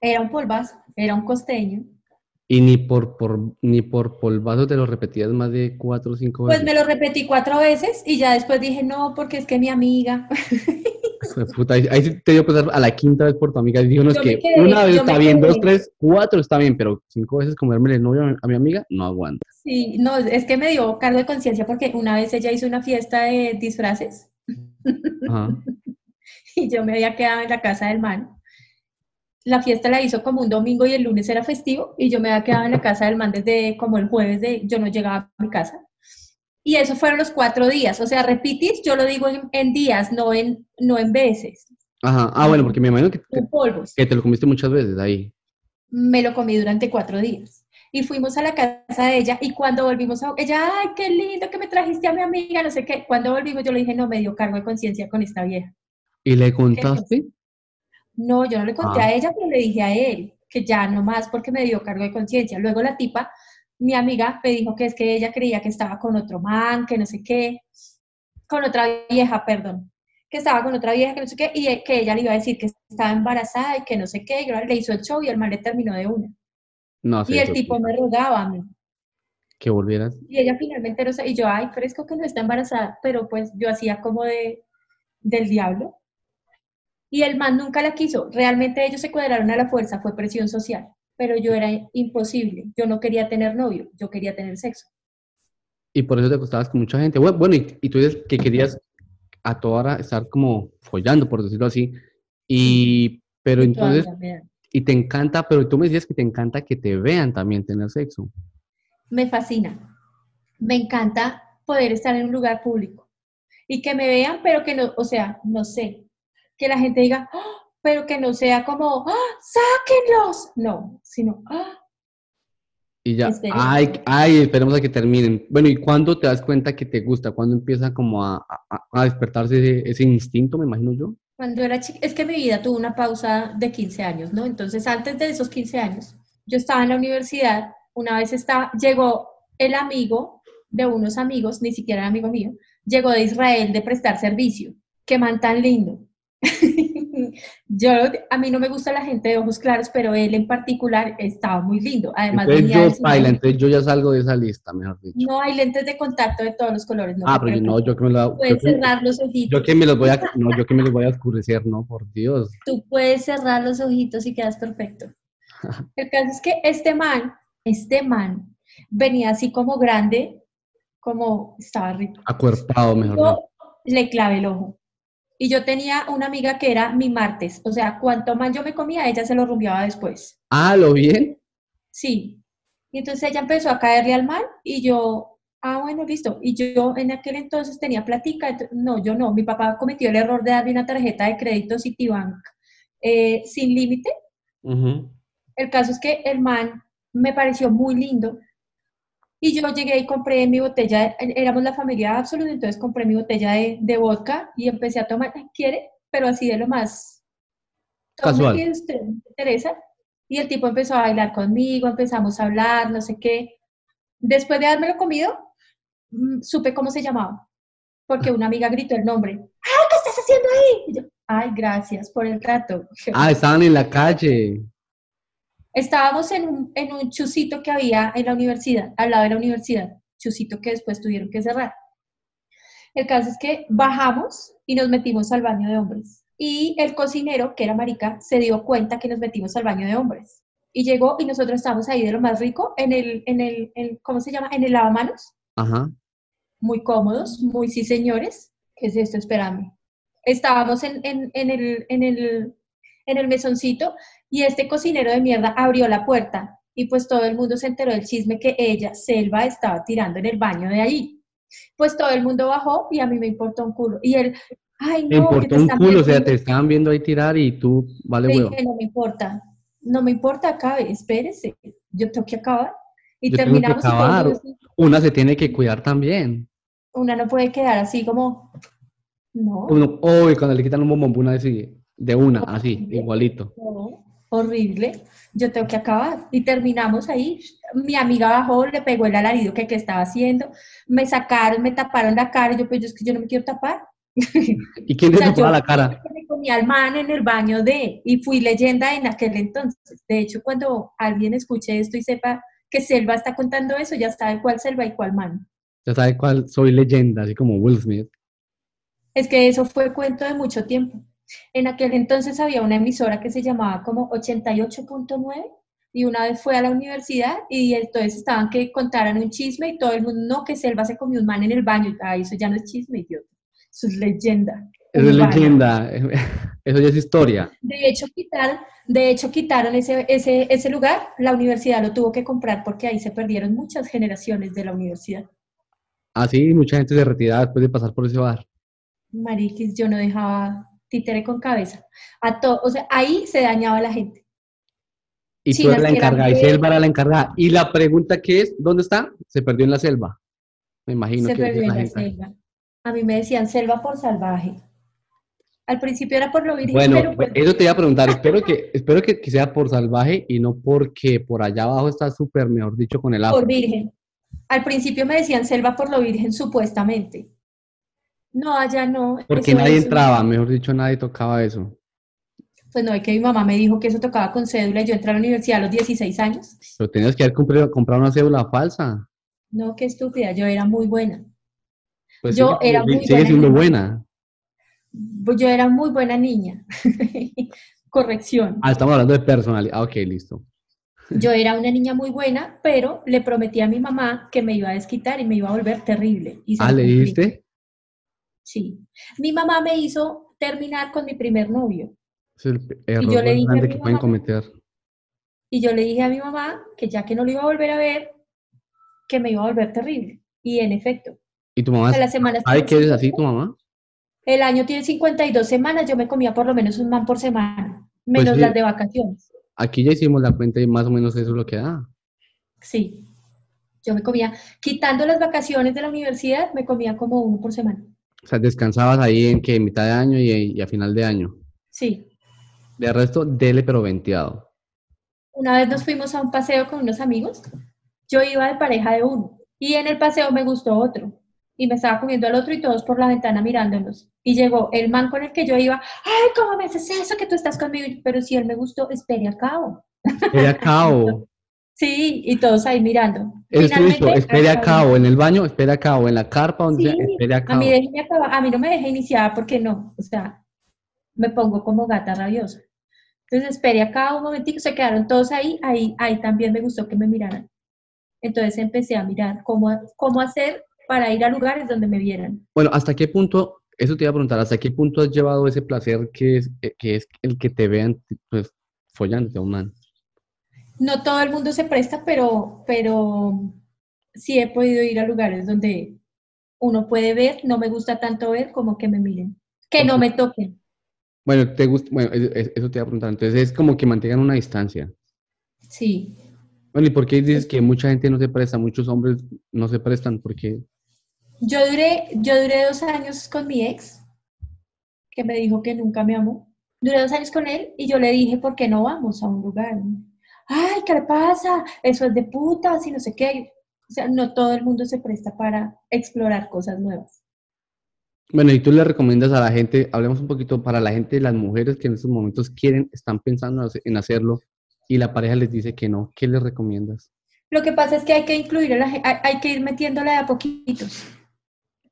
Era un polvazo, era un costeño. Y ni por, por, ni por polvazo te lo repetías más de cuatro o cinco veces. Pues me lo repetí cuatro veces y ya después dije, no, porque es que mi amiga. (laughs) Puta, ahí, te dio pasar a la quinta vez por tu amiga. Dijo, no, es que una vez está bien, dos, tres, cuatro está bien, pero cinco veces comerme el novio a mi amiga, no aguanta. Sí, no, es que me dio cargo de conciencia porque una vez ella hizo una fiesta de disfraces (laughs) y yo me había quedado en la casa del man. La fiesta la hizo como un domingo y el lunes era festivo y yo me había quedado en la casa del man desde como el jueves de yo no llegaba a mi casa. Y eso fueron los cuatro días. O sea, repitis, yo lo digo en, días, no en, no en veces. Ajá. Ah, bueno, porque me imagino que, que te lo comiste muchas veces ahí. Me lo comí durante cuatro días y fuimos a la casa de ella y cuando volvimos a ella, ay, qué lindo que me trajiste a mi amiga, no sé qué, cuando volvimos yo le dije, no, me dio cargo de conciencia con esta vieja. ¿Y le contaste? No, yo no le conté a ah. ella, pero le dije a él que ya no más porque me dio cargo de conciencia. Luego la tipa, mi amiga, me dijo que es que ella creía que estaba con otro man, que no sé qué, con otra vieja, perdón, que estaba con otra vieja, que no sé qué, y que ella le iba a decir que estaba embarazada y que no sé qué, y le hizo el show y el man le terminó de una y el tipo me rogaba a mí. Que volvieras. Y ella finalmente no sé, y yo, ay, fresco que no está embarazada, pero pues yo hacía como de, del diablo. Y el man nunca la quiso. Realmente ellos se cuadraron a la fuerza, fue presión social. Pero yo era imposible. Yo no quería tener novio, yo quería tener sexo. Y por eso te acostabas con mucha gente. Bueno, bueno, y, y tú dices que querías a toda hora estar como follando, por decirlo así. Y, pero Y entonces, y te encanta, pero tú me decías que te encanta que te vean también tener sexo. me fascina. Me encanta poder estar en un lugar público y que me vean, pero que no, o sea, no sé, que la gente diga, "Ah", pero que no sea como, "Ah, sáquenlos, no, sino, "Ah". Y ya, Esperen. ay, ay, esperemos a que terminen. Bueno, ¿y cuándo te das cuenta que te gusta? ¿Cuándo empieza como a, a- a despertarse ese, ese instinto, me imagino yo? Cuando era chica, es que mi vida tuvo una pausa de 15 años, ¿no? Entonces, antes de esos 15 años, yo estaba en la universidad, una vez estaba, llegó el amigo de unos amigos, ni siquiera era amigo mío, llegó de Israel de prestar servicio. Qué man tan lindo. (laughs) yo, a mí no me gusta la gente de ojos claros, pero él en particular estaba muy lindo. Además, Entonces yo, baila, entonces yo ya salgo de esa lista, mejor dicho. No hay lentes de contacto de todos los colores. No ah, pero yo no, yo que me la, yo Puedes que, cerrar los ojitos. yo que me los voy a, no, yo que me los voy a oscurecer, no, por Dios. tú puedes cerrar los ojitos y quedas perfecto. (laughs) El caso es que este man, este man, venía así como grande, como estaba rico. Acuerpado, mejor dicho. Yo le clavé el ojo. Y yo tenía una amiga que era mi martes, o sea, cuanto más yo me comía, ella se lo rumbeaba después. Ah, ¿lo bien? Sí. Y entonces ella empezó a caerle al mal y yo, ah, bueno, listo. Y yo en aquel entonces tenía platica, no, yo no. Mi papá cometió el error de darme una tarjeta de crédito Citibank eh, sin límite. El caso es que el man me pareció muy lindo y yo llegué y compré mi botella, de- éramos la familia absoluta, entonces compré mi botella de, de vodka y empecé a tomar, "Ay, ¿quiere? Pero así de lo más Casual. que usted, Teresa. Y el tipo empezó a bailar conmigo, empezamos a hablar, no sé qué. Después de haberme comido, mm, supe cómo se llamaba, porque una amiga gritó el nombre. ¡Ay, qué estás haciendo ahí! Y yo, Ay, gracias por el trato. Ah, estaban en la calle. Estábamos en un, en un chusito que había en la universidad, al lado de la universidad, chusito que después tuvieron que cerrar. El caso es que bajamos y nos metimos al baño de hombres. Y el cocinero, que era marica, se dio cuenta que nos metimos al baño de hombres. Y llegó y nosotros estábamos ahí de lo más rico, en el, en el, en- ¿cómo se llama? En el lavamanos, Ajá. muy cómodos, muy sí señores. ¿Qué es esto? Espérame. Estábamos en, en, en el, en, el, en el mesoncito y este cocinero de mierda abrió la puerta y pues todo el mundo se enteró del chisme que ella, Selva, estaba tirando en el baño de allí. Pues todo el mundo bajó y a mí me importó un culo. Y él, ay, no, Me que importó te un culo, o sea, viendo". te estaban viendo ahí tirar y tú, vale Le huevo. no me importa, no me importa, acabe, espérese, yo tengo que acabar. Y Yo tengo que terminamos y Una se tiene que cuidar también. una no puede quedar así como, no. Uno, uy, cuando le quitan un bombón así, de una, así, igualito. Horrible. Yo tengo que acabar. Y terminamos ahí. Mi amiga bajó, le pegó el alarido que, que estaba haciendo. Me sacaron, me taparon la cara. Y yo, pues yo es que yo no me quiero tapar. (laughs) ¿Y quién O sea, tocaba yo la cara? Me comí al man en el baño de, y fui leyenda en aquel entonces. De hecho, cuando alguien escuche esto y sepa que Selva está contando eso, ya sabe cuál Selva y cuál man. Ya sabes cuál, soy leyenda, así como Will Smith. Es que eso fue cuento de mucho tiempo. En aquel entonces había una emisora que se llamaba como 88.9 y una vez fue a la universidad y entonces estaban que contaran un chisme y todo el mundo, no, que Selva se comió un man en el baño. Ay, eso ya no es chisme, idiota. Eso es leyenda. Eso es leyenda, (laughs) eso ya es historia. De hecho, quitaron, de hecho, quitaron ese, ese, ese lugar, la universidad lo tuvo que comprar porque ahí se perdieron muchas generaciones de la universidad. Así mucha gente se retiraba después de pasar por ese bar. Mariquis, yo no dejaba títere con cabeza. A to- o sea, ahí se dañaba la gente. Y tú eras la encargada, y Selva era la encargada. Y la pregunta que es, ¿dónde está? Se perdió en la selva. Me imagino se que perdió en la selva. A mí me decían selva por salvaje. Al principio era por lo virgen, Bueno, pero eso te iba a preguntar. Espero que, (laughs) espero que, que sea por salvaje y no porque por allá abajo está súper, mejor dicho, con el afro. por virgen. Al principio me decían selva por lo virgen, supuestamente. No, allá no. Porque eso nadie entraba, mejor dicho, nadie tocaba eso. Pues no, es que mi mamá me dijo que eso tocaba con cédula y yo entré a la universidad a los 16 años. Pero tenías que haber comprado, comprado una cédula falsa. No, qué estúpida, yo era muy buena. Pues Yo sigue- era muy sigue buena siendo en- buena. Pues yo era muy buena niña. (laughs) Corrección. Ah, estamos hablando de personalidad. Ah, ok, listo. Yo era una niña muy buena, pero le prometí a mi mamá que me iba a desquitar y me iba a volver terrible. Y Ah, ¿le dijiste? Sí. Mi mamá me hizo terminar con mi primer novio. Es el error yo le dije grande que pueden cometer. Y yo le dije a mi mamá que ya que no lo iba a volver a ver, que me iba a volver terrible. Y en efecto, ¿Y tu mamá las semanas que eres tiene así, tu 50 mamá? El año tiene 52 semanas, yo me comía por lo menos un man por semana, menos Pues sí. las de vacaciones. Aquí ya hicimos la cuenta y más o menos eso es lo que da. Sí. Yo me comía, quitando las vacaciones de la universidad, me comía como uno por semana. O sea, descansabas ahí en que mitad de año y, y a final de año. Sí. De resto, dele pero venteado. Una vez nos fuimos a un paseo con unos amigos. Yo iba de pareja de uno y en el paseo me gustó otro y me estaba comiendo al otro y todos por la ventana mirándonos. Y llegó el man con el que yo iba, ay, ¿cómo me haces eso que tú estás conmigo? Pero si él me gustó, espere acabo. Espere a cabo. (laughs) Sí, y todos ahí mirando. Finalmente, hizo, espere a acabé. cabo. En el baño, espere a cabo. En la carpa, donde sea, espere a A mí, déjeme acabar- a mí no me deja iniciada porque no, o sea, me pongo como gata rabiosa. Entonces esperé acá un momentico, se quedaron todos ahí, ahí, ahí también me gustó que me miraran. Entonces empecé a mirar cómo, cómo hacer para ir a lugares donde me vieran. Bueno, ¿hasta qué punto, eso te iba a preguntar, ¿hasta qué punto has llevado ese placer que es, que es el que te vean, pues, follándote a un man? No todo el mundo se presta, pero, pero sí he podido ir a lugares donde uno puede ver, no me gusta tanto ver como que me miren, que no me toquen. Bueno, te gusta, bueno, es- es- eso te iba a preguntar. Entonces es como que mantengan una distancia. Sí, Bueno, ¿y por qué dices que mucha gente no se presta? Muchos hombres no se prestan porque Yo duré, yo duré dos años con mi ex, que me dijo que nunca me amó. Duré dos años con él y yo le dije, ¿por qué no vamos a un lugar? Ay, ¿qué le pasa? Eso es de putas y no sé qué. O sea, no todo el mundo se presta para explorar cosas nuevas. Bueno, y tú le recomiendas a la gente, hablemos un poquito para la gente, las mujeres que en estos momentos quieren, están pensando en hacerlo y la pareja les dice que no, ¿qué les recomiendas? Lo que pasa es que hay que incluir, a la, hay, hay que ir metiéndole de a poquitos.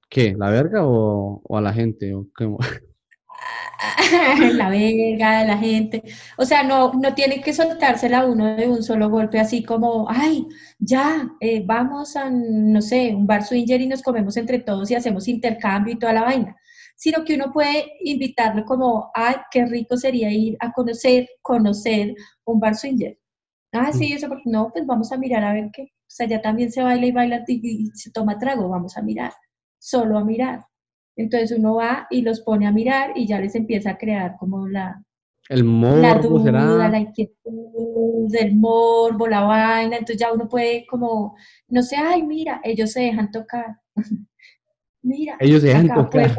¿Qué? ¿La verga o, o a la gente? ¿O cómo? (laughs) (laughs) la verga de la gente. O sea, no, no tiene que soltársela uno de un solo golpe, así como, ay, ya, eh, vamos a, no sé, un bar swinger y nos comemos entre todos y hacemos intercambio y toda la vaina. Sino que uno puede invitarlo como, ay, qué rico sería ir a conocer, conocer un bar swinger. Ah, sí, eso, porque no, pues vamos a mirar a ver qué. O sea, ya también se baila y baila y, y se toma trago, vamos a mirar, solo a mirar. Entonces uno va y los pone a mirar y ya les empieza a crear como la, El la morbo duda, será. la inquietud, el morbo, la vaina. Entonces ya uno puede como, no sé, ay, mira, ellos se dejan tocar. (laughs) mira, Ellos se dejan tocar.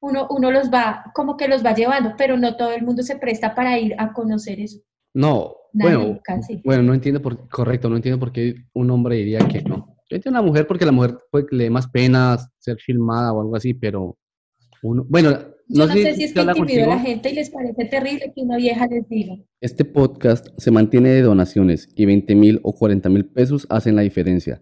Uno, uno los va, como que los va llevando, pero no todo el mundo se presta para ir a conocer eso. No, Nadie, bueno, casi. bueno, no entiendo por, correcto, no entiendo por qué un hombre diría que no. Yo entiendo a la mujer porque la mujer puede que le dé más pena ser filmada o algo así, pero uno, bueno, Yo no, no sé sé si es que habla intimido a la gente y les parece terrible que una vieja les diga. Este podcast se mantiene de donaciones y 20 mil o 40 mil pesos hacen la diferencia.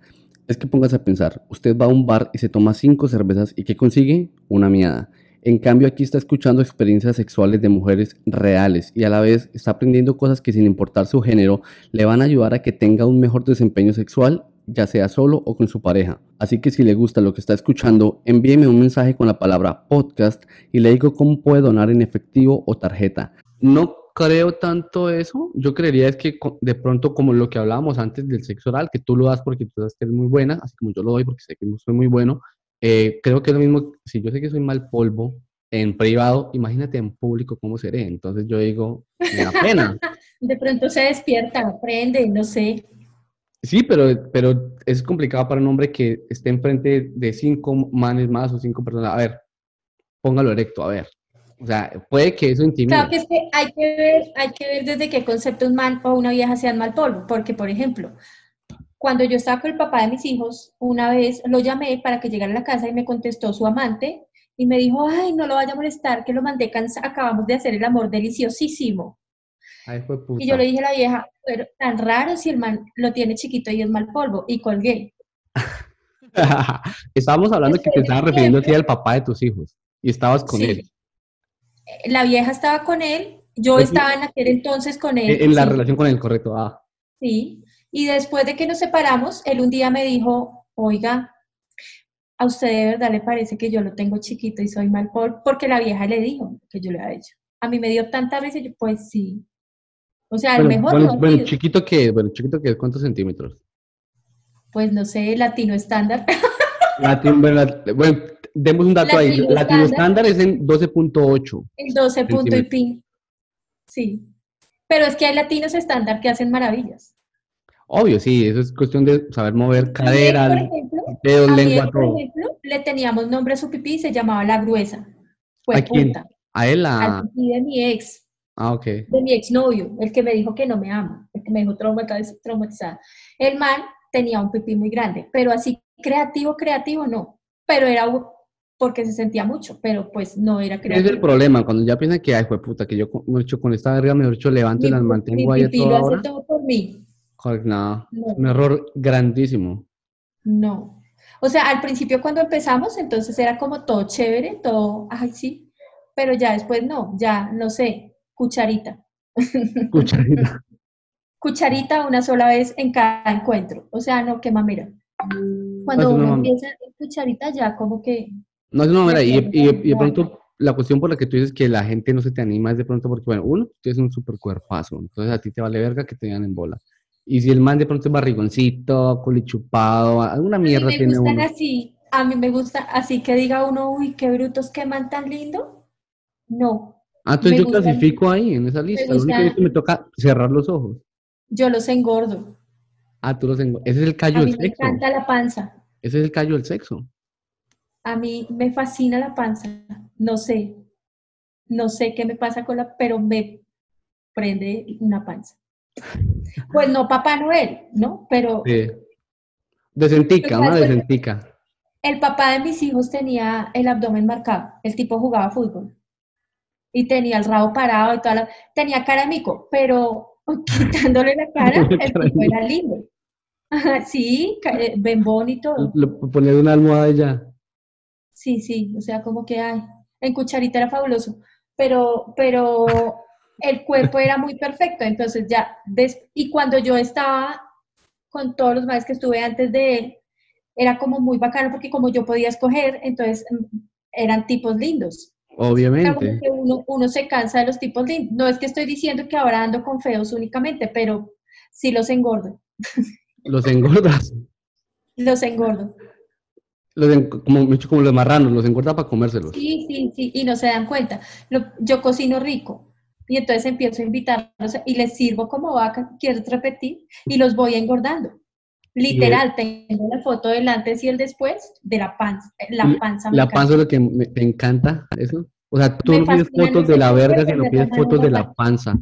Es que póngase a pensar, usted va a un bar y se toma cinco cervezas y ¿qué consigue? Una miada. En cambio aquí está escuchando experiencias sexuales de mujeres reales y a la vez está aprendiendo cosas que sin importar su género le van a ayudar a que tenga un mejor desempeño sexual, ya sea solo o con su pareja. Así que si le gusta lo que está escuchando, envíeme un mensaje con la palabra podcast y le digo cómo puede donar en efectivo o tarjeta. No creo tanto eso. Yo creería es que de pronto, como lo que hablábamos antes del sexo oral, que tú lo das porque tú sabes que eres muy buena, así como yo lo doy porque sé que soy muy bueno, eh, creo que es lo mismo, si yo sé que soy mal polvo en privado, imagínate en público cómo seré. Entonces yo digo, me da pena. (laughs) De pronto se despierta, aprende, no sé. Sí, pero, pero es complicado para un hombre que esté enfrente de cinco manes más o cinco personas. A ver, póngalo erecto, a ver. O sea, puede que eso intimide. Claro que es que hay que ver, hay que ver desde qué concepto un man o una vieja sean mal polvo, porque por ejemplo, cuando yo estaba con el papá de mis hijos, una vez lo llamé para que llegara a la casa y me contestó su amante y me dijo, ay, no lo vaya a molestar, que lo mandé acabamos de hacer el amor deliciosísimo. Ay, fue puta. Y yo le dije a la vieja, pero tan raro si el man lo tiene chiquito y es mal polvo, y colgué. (laughs) Estábamos hablando que te estabas refiriendo a ti al papá de tus hijos. Y estabas con Sí. él. La vieja estaba con él, yo Pues, estaba en aquel entonces con él. En la sí. relación con él, correcto. Ah, Sí, y después de que nos separamos, él un día me dijo, oiga, a usted de verdad le parece que yo lo tengo chiquito y soy mal por, porque la vieja le dijo que yo le había hecho. A mí me dio tanta risa, y yo, pues sí. O sea, el bueno, mejor bueno, bueno, chiquito que, bueno, chiquito que, ¿cuántos centímetros? pues no sé, latino estándar. (laughs) Bueno, bueno, demos un dato ahí. Latino Latino estándar. es en 12.8. El 12 punto y pin. Sí. Pero es que hay latinos estándar que hacen maravillas. Obvio, sí, eso es cuestión de saber mover A mí, cadera, por ejemplo, dedos, lengua, ex, por todo. ejemplo, le teníamos nombre a su pipí y se llamaba La Gruesa. Fue ¿A quién? puta. A él, Al a... pipí de mi ex. Ah, ok. de mi exnovio, el que me dijo que no me ama, el que me dijo traumatiz- traumatizada. El man tenía un pipí muy grande, pero así creativo, creativo no. Pero era porque se sentía mucho, pero pues no era Ese es creativo. el problema, cuando ya piensan que, ay, fue puta, que yo me he hecho con esta verga, mejor dicho, levanto y Mi, las mi mantengo ahí pipí toda lo hace todo por mí. No, No. un error grandísimo. No. O sea, al principio cuando empezamos, entonces era como todo chévere, todo, ay, sí, pero ya después no, ya, no sé, cucharita. Cucharita. (laughs) Cucharita una sola vez en cada encuentro. O sea, no, qué mamera. Cuando una uno mam- empieza en cucharita ya como que, No, es una manera, y, y- y de pronto la cuestión por la que tú dices que la gente no se te anima es de pronto porque, bueno, uno, tú tienes un super cuerpazo, entonces a ti te vale verga que te digan en bola. Y si el man de pronto es barrigoncito, culichupado, alguna a mí mierda me tiene gustan uno. así, a mí me gusta así que diga uno, uy, qué brutos, qué man tan lindo. No, Ah, entonces me yo clasifico ahí en esa lista. Lo único que me toca cerrar los ojos. yo los engordo. Ah, tú los tengo. Ese es el A callo mí del me sexo. encanta la panza. Ese es el callo del sexo. A mí me fascina la panza. No sé, no sé qué me pasa con la, pero me prende una panza. Pues no Papá Noel, ¿no? Pero Sí. Decentica, Pues, una pues, decentica. El papá de mis hijos tenía el abdomen marcado. El tipo jugaba fútbol. Y tenía el rabo parado y toda la... Tenía cara de mico, pero (laughs) quitándole la cara, el tipo era lindo. Ajá, Sí, eh, bembón y todo. Le- Poner una almohada y ya. Sí, sí, o sea, como que, ay, en cucharita era fabuloso. Pero, pero el cuerpo era muy perfecto. Entonces ya, des- y cuando yo estaba con todos los maestros que estuve antes de él, era como muy bacano porque como yo podía escoger, entonces mm, eran tipos lindos. Obviamente. uno, uno se cansa de los tipos lindos. No es que estoy diciendo que ahora ando con feos únicamente, pero sí los engordo. Los engordas. (laughs) Los engordo. Los en- como, mucho como los marranos, los engorda para comérselos. Sí, sí, sí, y no se dan cuenta. Lo- yo cocino rico y entonces empiezo a invitarlos y les sirvo como vaca, ¿quieres repetir? Y los voy engordando. Literal, tengo la foto del antes y el después de la panza. La panza La panza es lo que me- te encanta, eso. O sea, tú Me no pides fotos de la verga, sino pides fotos de la panza.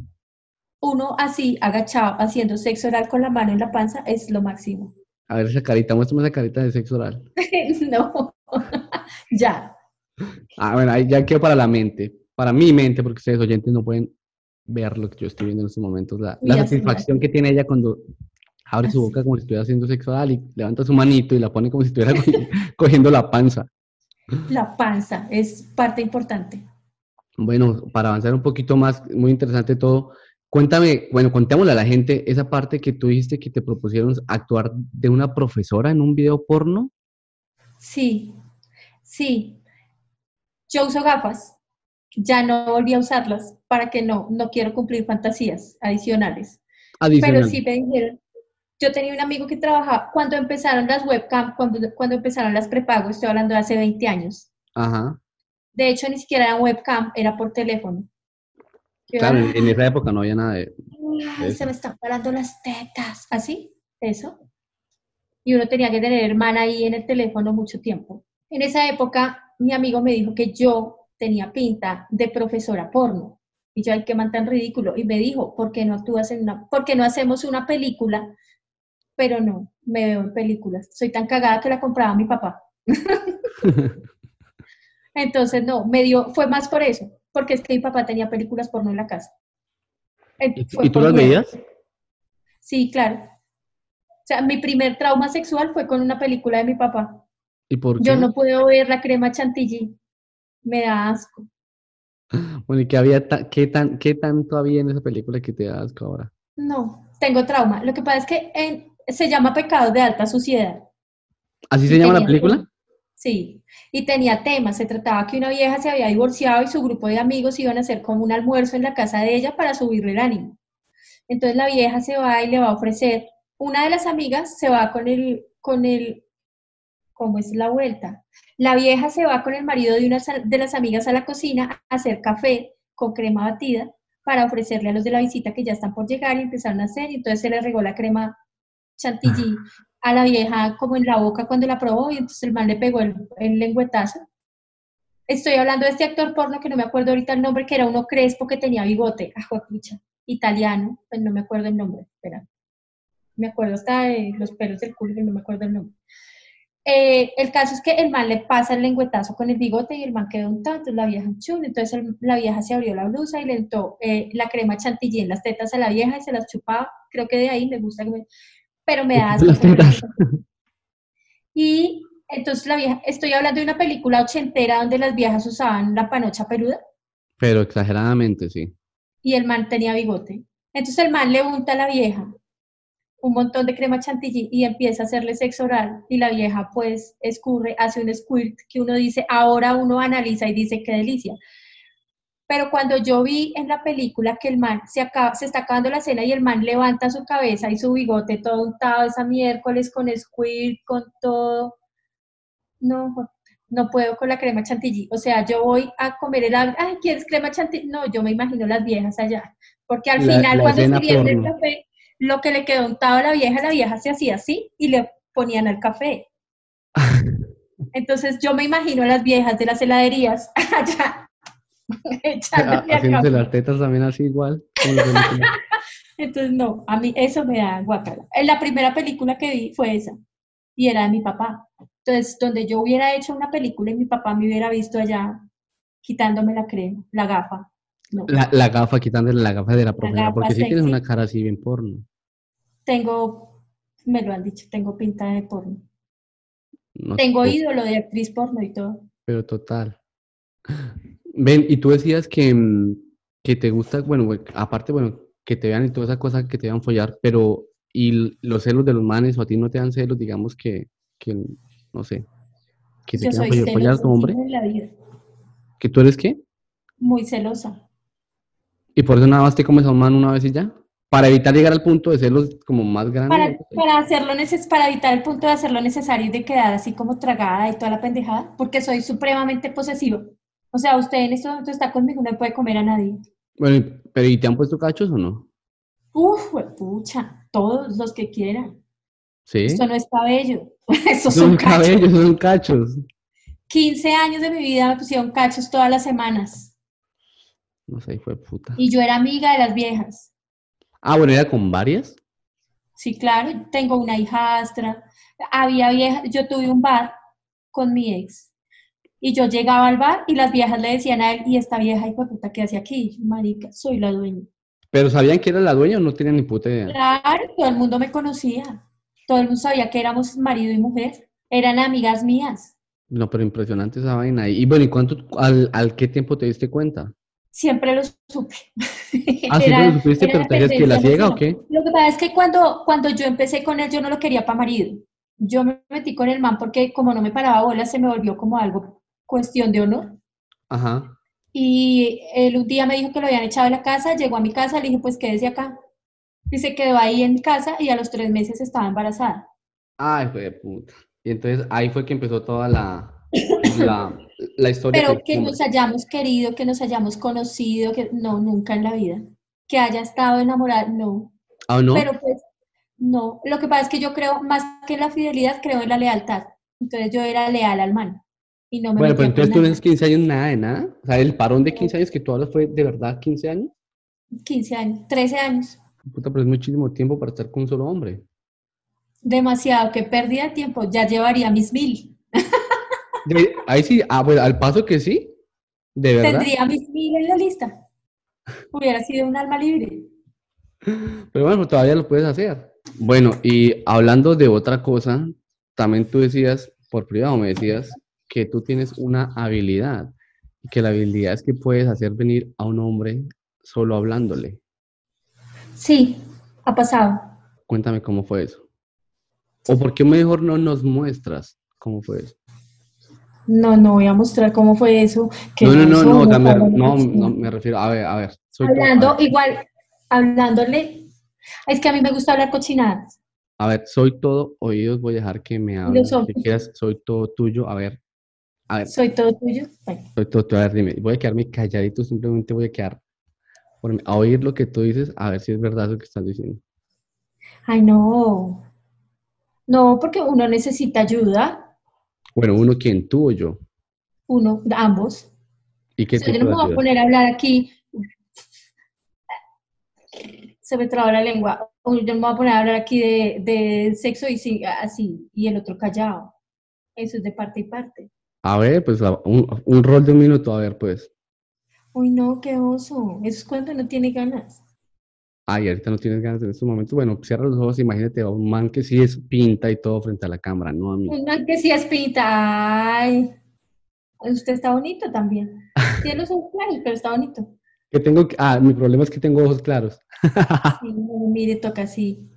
Uno así, agachado, haciendo sexo oral con la mano en la panza, es lo máximo. A ver esa carita, muéstrame esa carita de sexo oral. (laughs) no, (laughs) ya. Ah, bueno, ahí ya quedó para la mente, para mi mente, porque ustedes oyentes no pueden ver lo que yo estoy viendo en estos momentos, la, la satisfacción que tiene ella cuando abre su boca como si estuviera haciendo sexo oral y levanta su manito y la pone como si estuviera cogi- (laughs) cogiendo la panza. La panza es parte importante. Bueno, para avanzar un poquito más, muy interesante todo, cuéntame, bueno, contémosle a la gente esa parte que tú dijiste que te propusieron actuar de una profesora en un video porno. Sí, sí. Yo uso gafas. Ya no volví a usarlas para que no, no quiero cumplir fantasías adicionales. Adicional. Pero sí me dijeron, yo tenía un amigo que trabajaba, cuando empezaron las webcam, cuando, cuando empezaron las prepago, estoy hablando de hace 20 años. Ajá. De hecho, ni siquiera era webcam, era por teléfono. Yo, Claro, "Ah, en, esa época no había nada de... Ay, se me están parando las tetas. ¿Así? ¿Eso? Y uno tenía que tener hermana ahí en el teléfono mucho tiempo. En esa época, mi amigo me dijo que yo tenía pinta de profesora porno. Y yo, ay, qué man tan ridículo. Y me dijo, ¿por qué no actúas en una, por qué no hacemos una película? Pero no, me veo en películas. Soy tan cagada que la compraba mi papá. (laughs) Entonces, no, me dio, fue más por eso, porque es que mi papá tenía películas porno en la casa. Eh, ¿Y, fue y tú por las veías? Sí, claro. O sea, mi primer trauma sexual fue con una película de mi papá. ¿Y por qué? Yo no puedo ver la crema chantilly. Me da asco. Bueno, ¿y qué, había ta- qué, tan, qué tanto había en esa película que te da asco ahora? No, tengo trauma. Lo que pasa es que en- se llama Pecados de Alta Suciedad. ¿Así Y se llama la película? Sí, y tenía temas. Se trataba que una vieja se había divorciado y su grupo de amigos iban a hacer como un almuerzo en la casa de ella para subirle el ánimo. Entonces la vieja se va y le va a ofrecer. Una de las amigas se va con el, con el, ¿cómo es la vuelta? La vieja se va con el marido de una de las amigas a la cocina a hacer café con crema batida para ofrecerle a los de la visita que ya están por llegar y empezaron a hacer. Y entonces se le regó la crema chantilly a la vieja como en la boca cuando la probó y entonces el man le pegó el, el lengüetazo. Estoy hablando de este actor porno que no me acuerdo ahorita el nombre, que era uno crespo que tenía bigote, (laughs) juepucha, italiano, pues no me acuerdo el nombre, espera. Me acuerdo hasta de los pelos del culo, no me acuerdo el nombre. Eh, el caso es que el man le pasa el lengüetazo con el bigote y el man quedó un tanto, la vieja chun, entonces la vieja se abrió la blusa y le entró eh, la crema chantilly en las tetas a la vieja y se las chupaba, creo que de ahí me gusta que me- pero me da. Las tetas. Y entonces la vieja, estoy hablando de una película ochentera donde las viejas usaban la panocha peluda Pero exageradamente, sí. y el man tenía bigote. Entonces el man le unta a la vieja un montón de crema chantilly y empieza a hacerle sexo oral y la vieja pues escurre, hace un squirt que uno dice, ahora uno analiza y dice qué delicia. Pero cuando yo vi en la película que el man se, acaba, se está acabando la cena y el man levanta su cabeza y su bigote todo untado esa miércoles con squirt, con todo, no, no puedo con la crema chantilly. O sea, yo voy a comer el ay, ¿quieres crema chantilly? No, yo me imagino las viejas allá. Porque al La- final, la cuando escena sirvieron el café, lo que le quedó untado a la vieja, la vieja se hacía así y le ponían al café. (laughs) Entonces yo me imagino a las viejas de las heladerías (laughs) allá (laughs) Haciéndose las tetas también así igual. (laughs) Entonces no, a mí eso me da guacala. En la primera película que vi fue esa y era de mi papá. Entonces, donde yo hubiera hecho una película y mi papá me hubiera visto allá quitándome la crema, la gafa. No. La, la gafa, quitándole la gafa de la profesora, porque sí tienes una cara así bien porno. Tengo, me lo han dicho, tengo pinta de porno. No Tengo sé, ídolo de actriz porno y todo. Pero total. Ven, y tú decías que, mm, que te gusta, bueno, aparte, bueno, que te vean y toda esa cosa que te vean follar, pero y los celos de los manes o a ti no te dan celos, digamos que, que no sé, que te Yo quieran soy follar, follar a tu celosa hombre, en la vida, que tú eres qué, muy celosa. y por eso nada más te comes a un man una vez y ya, para evitar llegar al punto de celos como más grande. Para, para, hacerlo neces para evitar el punto de hacer lo necesario y de quedar así como tragada y toda la pendejada, porque soy supremamente posesiva. O sea, usted en este momento está conmigo, no puede comer a nadie. Bueno, pero ¿y te han puesto cachos o no? Uf, pucha, todos los que quieran. Sí. Esto no es cabello, (laughs) esos Son son cachos. cabellos, son cachos. 15 años de mi vida me pusieron cachos todas las semanas No sé, fue puta. y yo era amiga de las viejas. Ah, bueno, era con varias. Sí, claro, tengo una hijastra. Había vieja, yo tuve un bar con mi ex y yo llegaba al bar y las viejas le decían a él, y esta vieja hijo de puta que hace aquí, Y yo, marica, soy la dueña. Pero ¿sabían que era la dueña o no tenían ni puta idea? Claro, todo el mundo me conocía, todo el mundo sabía que éramos marido y mujer, eran amigas mías. No, pero impresionante esa vaina. Y bueno, ¿y cuánto, al, al qué tiempo te diste cuenta? Siempre lo supe. Ah, siempre Era- lo supiste, pero te que la ciega o qué? Lo que pasa es que cuando, cuando yo empecé con él, yo no lo quería para marido. Yo me metí con el man porque como no me paraba bola, se me volvió como algo cuestión de honor. Ajá. Y él un día me dijo que lo habían echado de la casa, llegó a mi casa, le dije, pues quédese acá. Y se quedó ahí en casa y a los tres meses estaba embarazada. Ay, fue de puta. Y entonces ahí fue que empezó toda la, la, la historia. Pero que- que nos hayamos querido, que nos hayamos conocido, que no, nunca en la vida. Que haya estado enamorada, no. Ah, ¿no? Pero pues, no. Lo que pasa es que yo creo, más que en la fidelidad, creo en la lealtad. Entonces yo era leal al man. Y no me Bueno, pero entonces tú en nadie. esos 15 años nada de nada. O sea, el parón de 15 años que tú hablas fue de verdad 15 años. 15 años, 13 años. Puta, pero es muchísimo tiempo para estar con un solo hombre. Demasiado, que pérdida de tiempo. Ya llevaría mis mil. Ahí sí, ah, bueno, al paso que sí. De verdad. Tendría mis mil en la lista. Hubiera sido un alma libre. Pero bueno, pues todavía lo puedes hacer. Bueno, y hablando de otra cosa, también tú decías, por privado me decías, que tú tienes una habilidad. y que la habilidad es que puedes hacer venir a un hombre solo hablándole. Sí, ha pasado. Cuéntame cómo fue eso. ¿O por qué mejor no nos muestras cómo fue eso? No, no voy a mostrar cómo fue eso. que No, no, no, somos, no, también, no, no, me refiero, a ver, a ver. soy Hablando, a ver, igual, hablándole. Es que a mí me gusta hablar cochinadas. A ver, soy todo oídos, voy a dejar que me hables. Si quieras, soy todo tuyo. A ver, a ver, Soy todo tuyo. Soy todo tuyo. A ver, dime, voy a quedarme calladito, simplemente voy a quedar por- a oír lo que tú dices, a ver si es verdad lo que estás diciendo. Ay, no. No, porque uno necesita ayuda. Bueno, uno, ¿quién? ¿Tú o yo? Uno, ambos. ¿Y qué O sea, yo no me voy a poner a hablar aquí. Se me traba la lengua. Yo no me voy a poner a hablar aquí de, de sexo y sí, así, y el otro callado. Eso es de parte y parte. A ver, pues a- un, un rol de un minuto, a ver, pues. Uy, no, qué oso. Eso es cuando no tiene ganas. Ay, ahorita no tienes ganas en estos momentos. Bueno, cierra los ojos, imagínate a un man que sí es pinta y todo frente a la cámara, no a mí. Un man que sí es pinta. Ay, usted está bonito también. (laughs) Tiene los ojos claros, pero está bonito. Que tengo que, ah, mi problema es que tengo ojos claros. Sí, mire, toca así.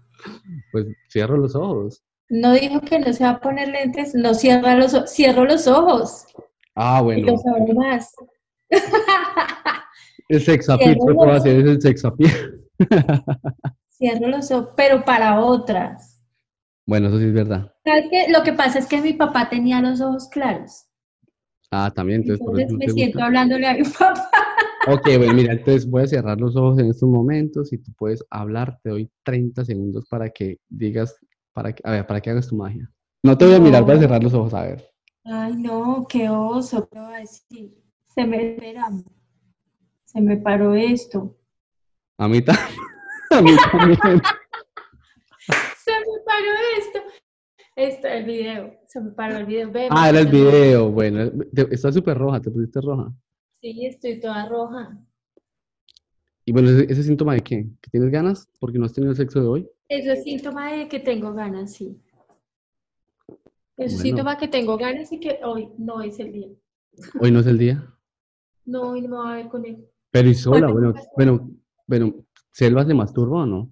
Pues cierro los ojos. No dijo que no se va a poner lentes, no cierra los ojos, cierro los ojos. Ah, Y bueno. los abro más. (laughs) El sexapil, ¿qué hacer? Es el sexapil. (laughs) Cierro los ojos, pero para otras. Bueno, eso sí es verdad. ¿Sabes qué? Lo que pasa es que mi papá tenía los ojos claros. Ah, también, entonces por eso me te siento gusta. hablándole a mi papá. (laughs) Ok, bueno, mira, entonces voy a cerrar los ojos en estos momentos y tú puedes hablar. Te doy 30 segundos para que digas, para que, a ver, para que hagas tu magia. No te voy a mirar, voy a No. cerrar los ojos, a ver. Ay, no, qué oso, ¿qué va a decir? Se me espera. Se me paró esto. A mí, ta- (laughs) a mí también. (laughs) Se me paró esto. Esto, el video. Se me paró el video. Ve, Ah, era el video. Bueno, te- está súper roja, te pusiste roja. Sí, estoy toda roja. Y bueno, ¿ese, ese síntoma de qué? ¿Que tienes ganas? ¿Porque no has tenido sexo de hoy? Eso es síntoma de que tengo ganas, sí. Es Bueno. síntoma que tengo ganas y que hoy no es el día. Hoy no es el día. No, hoy no me voy a ver con él. Pero y sola, bueno, bueno, bueno, ¿Selvas de masturba o no?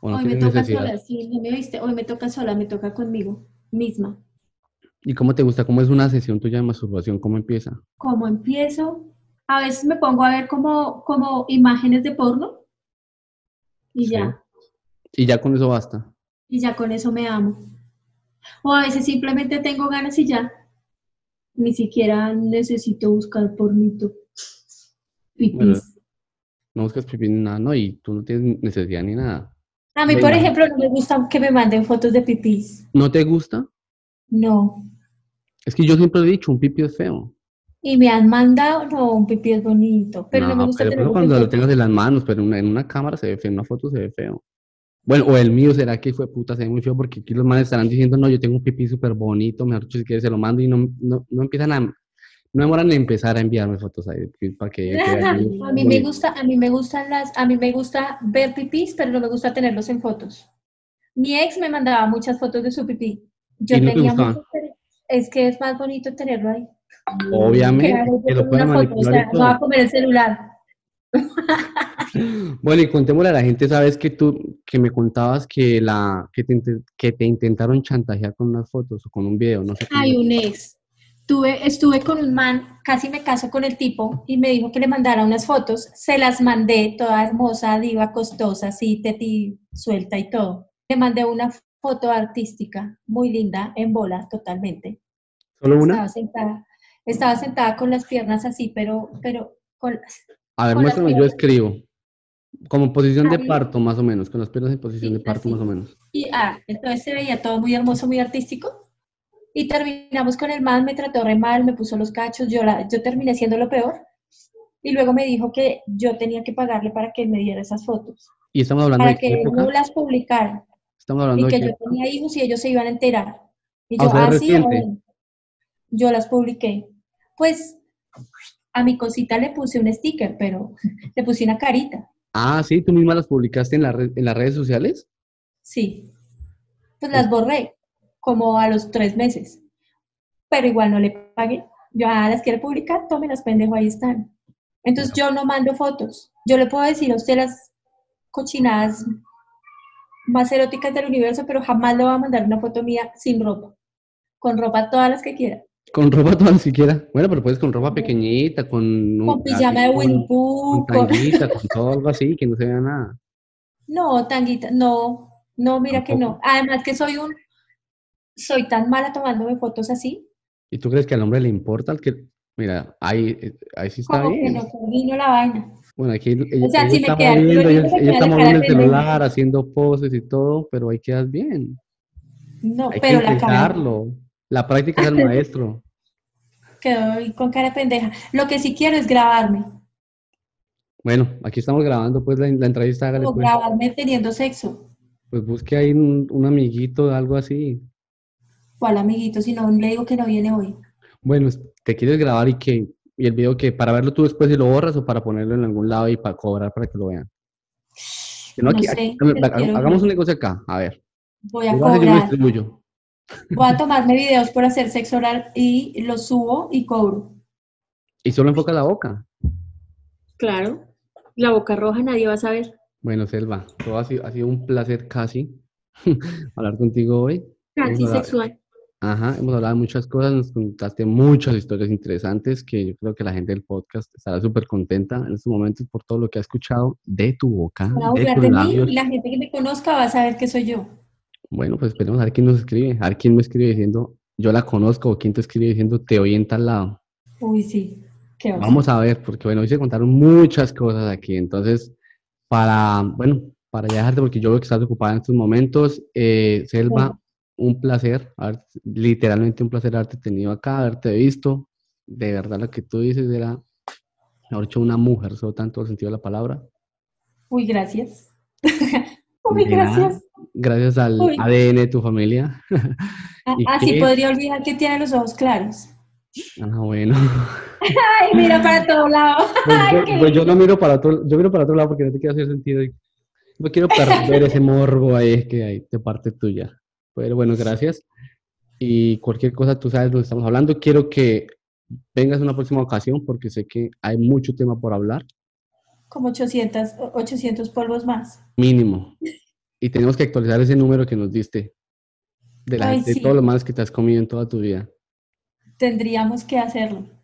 ¿O no hoy me toca necesidad? sola, sí, no me viste. Hoy me toca sola, me toca conmigo misma. ¿Y cómo te gusta? ¿Cómo es una sesión tuya de masturbación? ¿Cómo empieza? Como empiezo, a veces me pongo a ver como, como imágenes de porno y Sí. ya, Y ya con eso basta. y ya con eso me amo. O a veces simplemente tengo ganas y ya. Ni siquiera necesito buscar pornito. Pipis. Bueno. No buscas pipí ni nada, ¿no? Y tú no tienes necesidad ni nada. A mí, por ejemplo, no me gusta que me manden fotos de pipis. ¿No te gusta? No. Es que yo siempre he dicho, un pipí es feo. Y me han mandado, no, un pipí es bonito, pero no, me gusta pero tenerlo eso cuando lo tengas en las manos, pero en una, en una cámara se ve feo, en una foto se ve feo. Bueno, o el mío será que fue puta, se ve muy feo porque aquí los manes estarán diciendo, no, yo tengo un pipí súper bonito, mejor dicho, si quieres se lo mando y no, no, no empiezan a, no demoran en empezar a enviarme fotos ahí para que así (laughs) A mí me gusta, a mí me gustan las, a mí me gusta ver pipís, pero no me gusta tenerlos en fotos. Mi ex me mandaba muchas fotos de su pipí. Yo ¿Y no te tenía gustaban? muchos, es que es más bonito tenerlo ahí. Obviamente, que lo pueden foto, o sea, no va a comer el celular. (laughs) Bueno, y contémosle a la gente, sabes que tú, que me contabas que la, que te, que te intentaron chantajear con unas fotos o con un video, no sé. Hay un ex. Tuve, estuve con un man, casi me caso con el tipo y me dijo que le mandara unas fotos. Se las mandé, toda hermosa, diva, costosa, así, teti, suelta y todo. Le mandé una foto artística, muy linda, en bola, totalmente. ¿Solo una? Estaba sentada, estaba sentada con las piernas así, pero, pero con A ver, muéstrame, yo escribo. Como posición de parto, más o menos, con las piernas en posición Sí, de parto, así. más o menos. Y ah, entonces se veía todo muy hermoso, muy artístico. Y terminamos con el man, me trató re mal, me puso los cachos, yo, la, yo terminé siendo lo peor. Y luego me dijo que yo tenía que pagarle para que me diera esas fotos, Y estamos hablando para de que época. no las publicara Estamos hablando y de que yo tenía hijos y ellos se iban a enterar. Y Ah, yo, ah, sí, reciente. bueno". yo las publiqué. Pues a mi cosita le puse un sticker, pero (laughs) le puse una carita. Ah, sí, tú misma las publicaste en, la red- en las redes sociales. Sí. Pues las borré como a los tres meses. Pero igual no le pagué. Yo, ah, las quiere publicar, las pendejo, ahí están. Entonces yo no mando fotos. Yo le puedo decir a usted las cochinadas más eróticas del universo, pero jamás le voy a mandar una foto mía sin ropa. Con ropa todas las que quiera. Con ropa todas las que quiera. Bueno, pero puedes con ropa pequeñita, con... Con pijama de Winnie Con, tanguita, con (laughs) todo algo así, que no se vea nada. No, tanguita, no. No, mira que no. Además que soy un... Soy tan mala tomándome fotos así. ¿Y tú crees que al hombre le importa el que... Mira, ahí, ahí sí está bien. Que no, vino la vaina. Bueno, aquí ella, o sea, si está moviendo, ella, está moviendo el celular, haciendo poses y todo, pero ahí quedas bien. No, pero la cara. La práctica es el maestro. (laughs) Quedó con cara pendeja. Lo que sí quiero es grabarme. Bueno, aquí estamos grabando pues la, entrevista. O pues. grabarme teniendo sexo. Pues busque ahí un, un amiguito, algo así. ¿Cuál amiguito? Si no, le digo que no viene hoy. Bueno, te quieres grabar y que y el video que para verlo tú después y lo borras o para ponerlo en algún lado y para cobrar para que lo vean. No, sé, hagamos un negocio acá, a ver. Voy a cobrar. Voy a tomarme videos por hacer sexo oral y los subo y cobro. ¿Y solo enfoca la boca? Claro. La boca roja nadie va a saber. Bueno, Selva, todo ha sido, ha sido un placer casi (laughs) hablar contigo hoy. Casi sexual. Ajá, hemos hablado de muchas cosas, nos contaste muchas historias interesantes que yo creo que la gente del podcast estará súper contenta en estos momentos por todo lo que ha escuchado de tu boca. de tus labios. y la gente que me conozca va a saber que soy yo. Bueno, pues esperemos a ver quién nos escribe, a ver quién me escribe diciendo yo la conozco o quién te escribe diciendo te oí en tal lado. Uy, sí. Qué Vamos a ver, porque bueno, hoy se contaron muchas cosas aquí, entonces para, bueno, para ya dejarte, porque yo veo que estás ocupada en estos momentos, eh, Selva, un placer, literalmente un placer haberte tenido acá, haberte visto. De verdad lo que tú dices era, mejor hecho, una mujer, sobre tanto el sentido de la palabra. Uy, gracias. (laughs) Uy, gracias. Gracias al ADN de tu familia. Ah, (laughs) ah, podría olvidar que tiene los ojos claros. Ah, bueno. (laughs) Ay, mira para todos lados. Pues, (laughs) pues, yo, no miro para otro, yo miro para otro lado porque no te quiero hacer sentido. No quiero perder ese morbo ahí que hay de parte tuya. Pero bueno, gracias. Y cualquier cosa, tú sabes de lo que estamos hablando. Quiero que vengas una próxima ocasión porque sé que hay mucho tema por hablar. Como 800, 800 polvos más. Mínimo. Y tenemos que actualizar ese número que nos diste de, la, de todo lo más que te has comido en toda tu vida. Tendríamos que hacerlo.